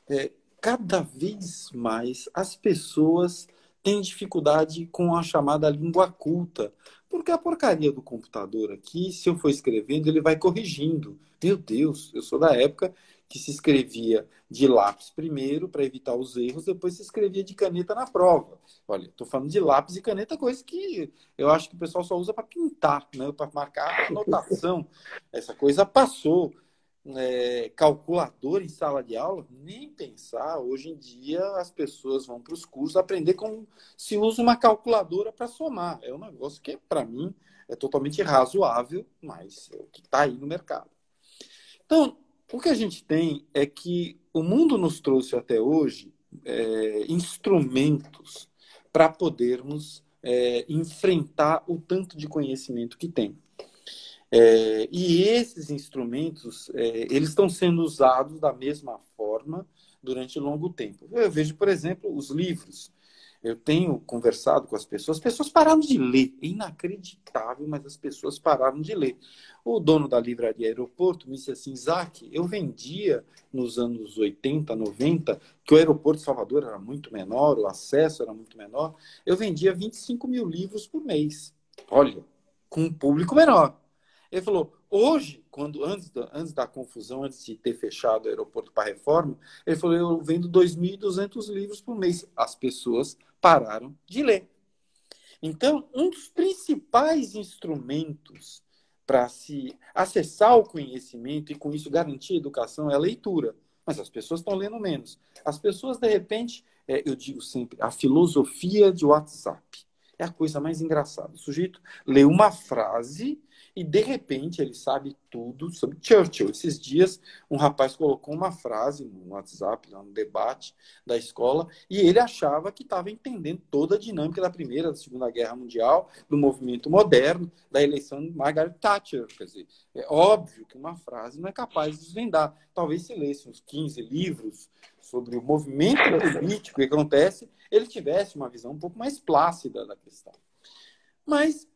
é, cada vez mais as pessoas têm dificuldade com a chamada língua culta, porque a porcaria do computador aqui, se eu for escrevendo, ele vai corrigindo. Meu Deus, eu sou da época que se escrevia de lápis primeiro para evitar os erros, depois se escrevia de caneta na prova. Olha, estou falando de lápis e caneta, coisa que eu acho que o pessoal só usa para pintar, né? para marcar anotação. Essa coisa passou. É, calculador em sala de aula, nem pensar. Hoje em dia as pessoas vão para os cursos aprender como se usa uma calculadora para somar. É um negócio que, para mim, é totalmente razoável, mas é o que está aí no mercado. Então, o que a gente tem é que o mundo nos trouxe até hoje é, instrumentos para podermos é, enfrentar o tanto de conhecimento que tem. É, e esses instrumentos, é, eles estão sendo usados da mesma forma durante longo tempo. Eu vejo, por exemplo, os livros. Eu tenho conversado com as pessoas, as pessoas pararam de ler. É inacreditável, mas as pessoas pararam de ler. O dono da livraria Aeroporto me disse assim, Isaac, eu vendia nos anos 80, 90, que o aeroporto de Salvador era muito menor, o acesso era muito menor, eu vendia 25 mil livros por mês. Olha, com um público menor. Ele falou, hoje, quando antes da, antes da confusão, antes de ter fechado o aeroporto para reforma, ele falou, eu vendo 2.200 livros por mês. As pessoas pararam de ler. Então, um dos principais instrumentos para se acessar o conhecimento e com isso garantir a educação é a leitura. Mas as pessoas estão lendo menos. As pessoas, de repente, é, eu digo sempre, a filosofia de WhatsApp é a coisa mais engraçada. O sujeito lê uma frase e de repente ele sabe tudo sobre Churchill. Esses dias um rapaz colocou uma frase no WhatsApp, no debate da escola, e ele achava que estava entendendo toda a dinâmica da Primeira, da Segunda Guerra Mundial, do movimento moderno, da eleição de Margaret Thatcher. Quer dizer, é óbvio que uma frase não é capaz de desvendar. Talvez se lesse uns 15 livros sobre o movimento político que acontece, ele tivesse uma visão um pouco mais plácida da questão. Mas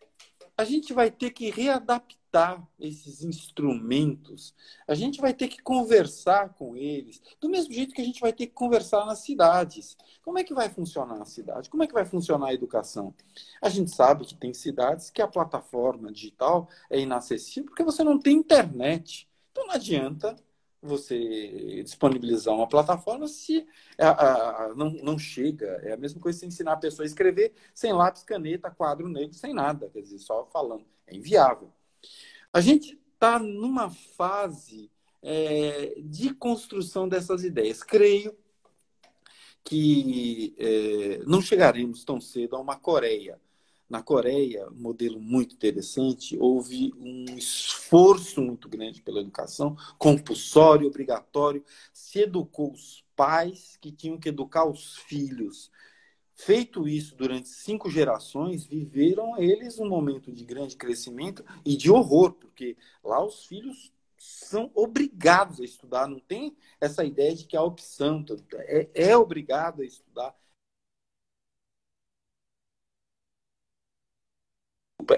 a gente vai ter que readaptar esses instrumentos, a gente vai ter que conversar com eles, do mesmo jeito que a gente vai ter que conversar nas cidades. Como é que vai funcionar a cidade? Como é que vai funcionar a educação? A gente sabe que tem cidades que a plataforma digital é inacessível porque você não tem internet. Então não adianta você disponibilizar uma plataforma se a, a, não, não chega. É a mesma coisa você ensinar a pessoa a escrever sem lápis, caneta, quadro negro, sem nada. Quer dizer, só falando. É inviável. A gente está numa fase é, de construção dessas ideias. Creio que é, não chegaremos tão cedo a uma Coreia. Na Coreia, um modelo muito interessante, houve um esforço muito grande pela educação, compulsório, obrigatório, se educou os pais que tinham que educar os filhos. Feito isso durante cinco gerações, viveram eles um momento de grande crescimento e de horror, porque lá os filhos são obrigados a estudar, não tem essa ideia de que a opção é, é obrigado a estudar.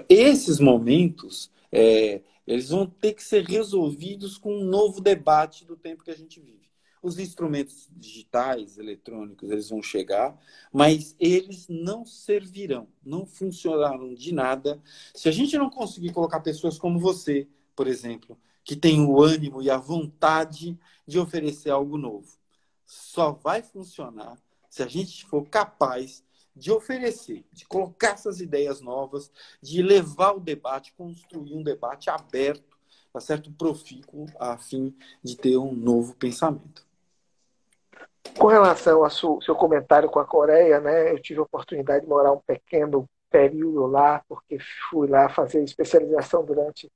Esses momentos, é, eles vão ter que ser resolvidos com um novo debate do tempo que a gente vive. Os instrumentos digitais, eletrônicos, eles vão chegar, mas eles não servirão, não funcionarão de nada se a gente não conseguir colocar pessoas como você, por exemplo, que tem o ânimo e a vontade de oferecer algo novo. Só vai funcionar se a gente for capaz de oferecer, de colocar essas ideias novas, de levar o debate, construir um debate aberto, tá certo? Profícuo, a fim de ter um novo pensamento. Com relação ao seu comentário com a Coreia, né, eu tive a oportunidade de morar um pequeno período lá, porque fui lá fazer especialização durante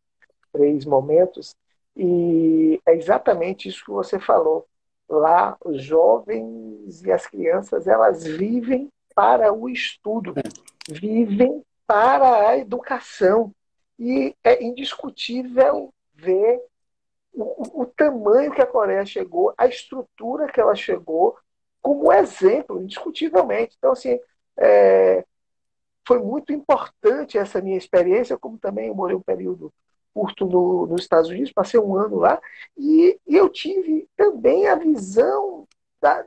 três momentos, e é exatamente isso que você falou. Lá, os jovens e as crianças, elas vivem para o estudo, vivem para a educação. E é indiscutível ver o, o, tamanho que a Coreia chegou, a estrutura que ela chegou, como exemplo, indiscutivelmente. Então, assim, é, foi muito importante essa minha experiência, como também eu morei um período curto no, nos Estados Unidos, passei um ano lá, e, e eu tive também a visão da,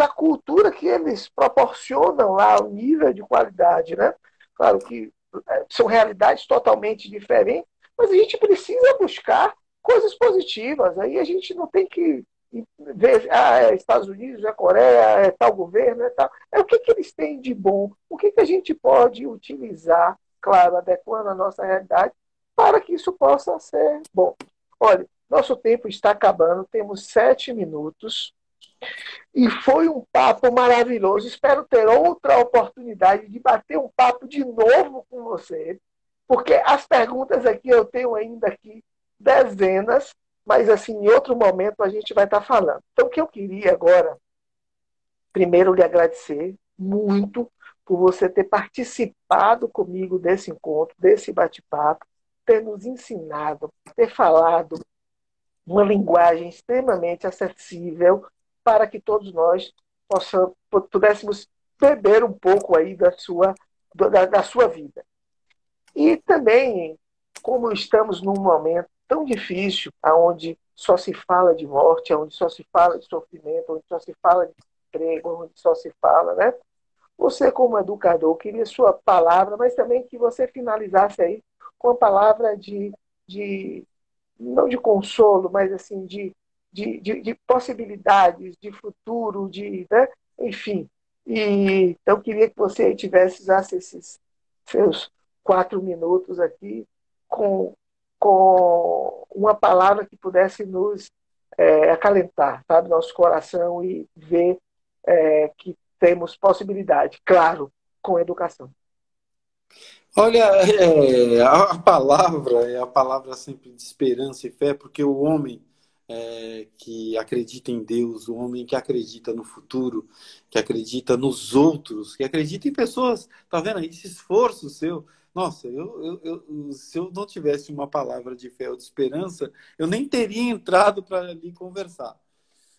da cultura que eles proporcionam lá, o nível de qualidade. Né? Claro que é, são realidades totalmente diferentes, mas a gente precisa buscar coisas positivas. Aí a gente não tem que ver, ah, é Estados Unidos, é Coreia, é tal governo, é tal. É o que, que eles têm de bom, o que, que a gente pode utilizar, claro, adequando a nossa realidade, para que isso possa ser bom. Olha, nosso tempo está acabando, temos sete minutos. E foi um papo maravilhoso. Espero ter outra oportunidade de bater um papo de novo com você, porque as perguntas aqui eu tenho ainda aqui dezenas, mas assim, em outro momento a gente vai estar falando. Então, o que eu queria agora, primeiro lhe agradecer muito por você ter participado comigo desse encontro, desse bate-papo, ter nos ensinado, ter falado uma linguagem extremamente acessível para que todos nós possamos, pudéssemos beber um pouco aí da sua, da, da sua vida. E também, como estamos num momento tão difícil, aonde só se fala de morte, onde só se fala de sofrimento, onde só se fala de emprego, onde só se fala, né? Você, como educador, queria sua palavra, mas também que você finalizasse aí com a palavra de, de não de consolo, mas assim, de, de, de, de possibilidades, de futuro, de, né? enfim. E, então, queria que você tivesse usasse esses seus quatro minutos aqui com com uma palavra que pudesse nos é, acalentar, sabe, nosso coração e ver é, que temos possibilidade, claro, com educação. Olha, é, a palavra é a palavra sempre de esperança e fé, porque o homem é, que acredita em Deus, o homem que acredita no futuro, que acredita nos outros, que acredita em pessoas, tá vendo esse esforço seu nossa, eu, eu, eu, se eu não tivesse uma palavra de fé ou de esperança, eu nem teria entrado para ali conversar.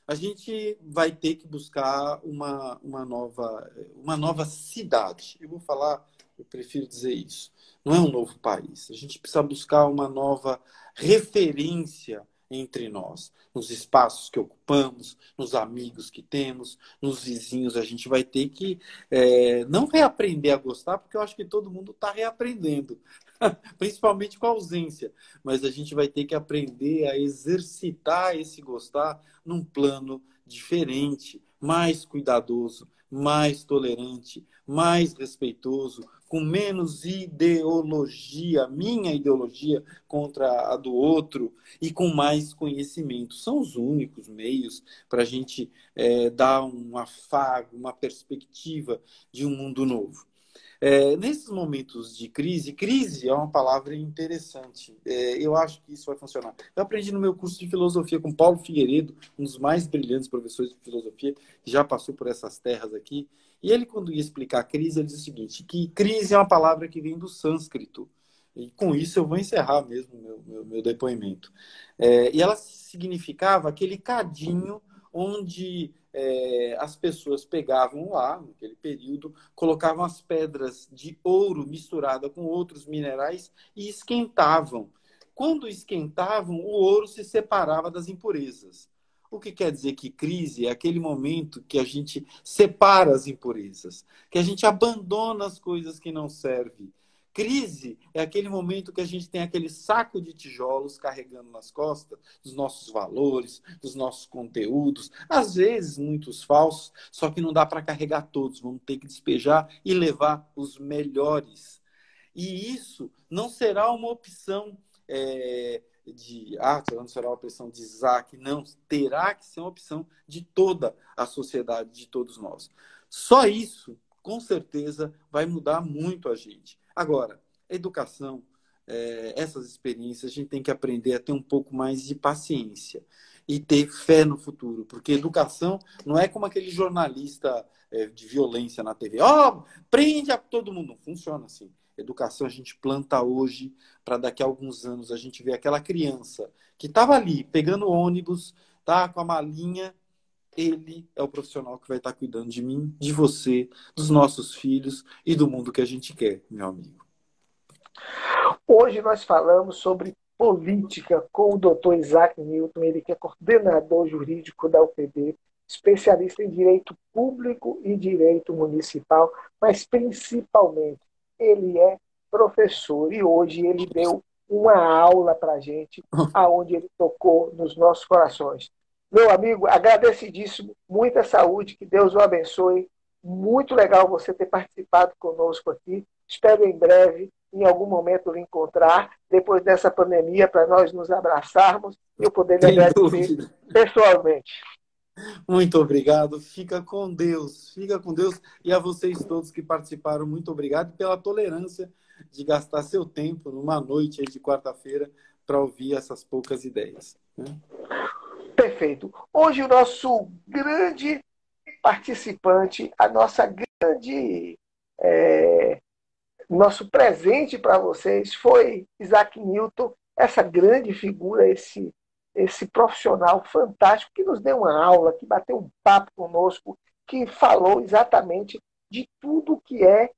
A gente vai ter que buscar uma, uma, nova, uma nova cidade. Eu vou falar, eu prefiro dizer isso. Não é um novo país. A gente precisa buscar uma nova referência entre nós, nos espaços que ocupamos, nos amigos que temos, nos vizinhos. A gente vai ter que é, não reaprender a gostar, porque eu acho que todo mundo está reaprendendo, principalmente com a ausência. Mas a gente vai ter que aprender a exercitar esse gostar num plano diferente, mais cuidadoso, mais tolerante, mais respeitoso, com menos ideologia, minha ideologia contra a do outro, e com mais conhecimento. São os únicos meios para a gente é, dar um afago, uma perspectiva de um mundo novo. É, nesses momentos de crise, crise é uma palavra interessante. É, eu acho que isso vai funcionar. Eu aprendi no meu curso de filosofia com Paulo Figueiredo, um dos mais brilhantes professores de filosofia, que já passou por essas terras aqui. E ele, quando ia explicar a crise, ele diz o seguinte: que crise é uma palavra que vem do sânscrito. E com isso eu vou encerrar mesmo meu, meu, meu depoimento. É, e ela significava aquele cadinho onde é, as pessoas pegavam lá, naquele período, colocavam as pedras de ouro misturada com outros minerais e esquentavam. Quando esquentavam, o ouro se separava das impurezas. O que quer dizer que crise é aquele momento que a gente separa as impurezas, que a gente abandona as coisas que não servem Crise é aquele momento que a gente tem aquele saco de tijolos carregando nas costas dos nossos valores, dos nossos conteúdos, às vezes muitos falsos, só que não dá para carregar todos, vamos ter que despejar e levar os melhores. E isso não será uma opção é, de ah, não será uma opção de Isaac, não, terá que ser uma opção de toda a sociedade, de todos nós. Só isso, com certeza, vai mudar muito a gente. Agora, educação, é, essas experiências, a gente tem que aprender a ter um pouco mais de paciência e ter fé no futuro, porque educação não é como aquele jornalista é, de violência na TV, ó, oh, prende a todo mundo. Não funciona assim. Educação a gente planta hoje para daqui a alguns anos a gente ver aquela criança que estava ali pegando ônibus, tá com a malinha ele é o profissional que vai estar cuidando de mim, de você, dos nossos filhos e do mundo que a gente quer, meu amigo. Hoje nós falamos sobre política com o Dr. Isaac Newton, ele que é coordenador jurídico da UPB, especialista em direito público e direito municipal, mas principalmente ele é professor e hoje ele deu uma aula para a gente, aonde ele tocou nos nossos corações. Meu amigo, agradecidíssimo, muita saúde, que Deus o abençoe. Muito legal você ter participado conosco aqui. Espero em breve, em algum momento, lhe encontrar, depois dessa pandemia, para nós nos abraçarmos e eu poder lhe agradecer dúvida. pessoalmente. Muito obrigado. Fica com Deus. Fica com Deus. E a vocês todos que participaram, muito obrigado pela tolerância de gastar seu tempo numa noite de quarta-feira para ouvir essas poucas ideias. Né? Perfeito. Hoje o nosso grande participante, a nossa grande. É, nosso presente para vocês foi Isaac Newton, essa grande figura, esse, esse profissional fantástico que nos deu uma aula, que bateu um papo conosco, que falou exatamente de tudo que é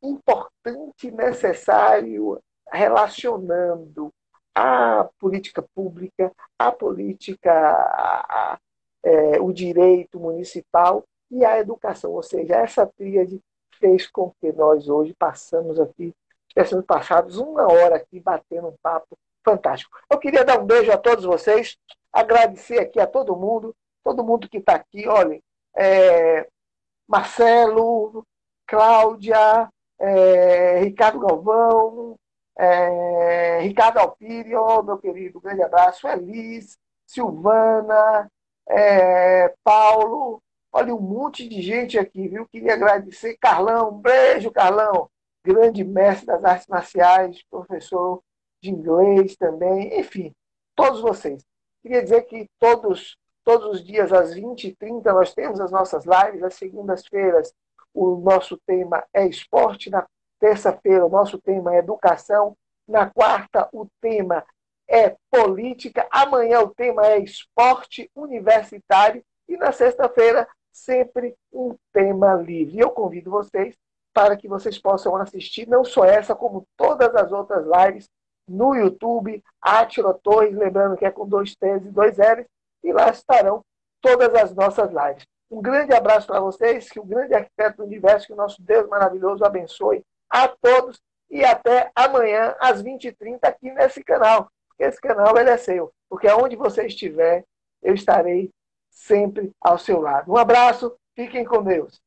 importante necessário relacionando a política pública, a política, a, é, o direito municipal e a educação. Ou seja, essa tríade fez com que nós hoje passamos aqui, estivéssemos passados uma hora aqui batendo um papo fantástico. Eu queria dar um beijo a todos vocês, agradecer aqui a todo mundo, todo mundo que está aqui, olha, é, Marcelo, Cláudia, é, Ricardo Galvão, é, Ricardo Alpírio, meu querido, grande abraço. Elis, Silvana, é, Paulo. Olha, um monte de gente aqui, viu? Queria agradecer. Carlão, um beijo, Carlão. Grande mestre das artes marciais, professor de inglês também. Enfim, todos vocês. Queria dizer que todos, todos os dias, às 20h30, nós temos as nossas lives. Às segundas-feiras, o nosso tema é esporte. Na Terça-feira, o nosso tema é educação. Na quarta, o tema é política. Amanhã, o tema é esporte universitário. E na sexta-feira, sempre um tema livre. Eu convido vocês para que vocês possam assistir não só essa, como todas as outras lives no YouTube, Atila Torres, lembrando que é com dois T's e dois L's, e lá estarão todas as nossas lives. Um grande abraço para vocês, que o grande arquiteto do universo, que o nosso Deus maravilhoso abençoe a todos e até amanhã às 20h30 aqui nesse canal. Esse canal ele é seu, porque aonde você estiver, eu estarei sempre ao seu lado. Um abraço, fiquem com Deus.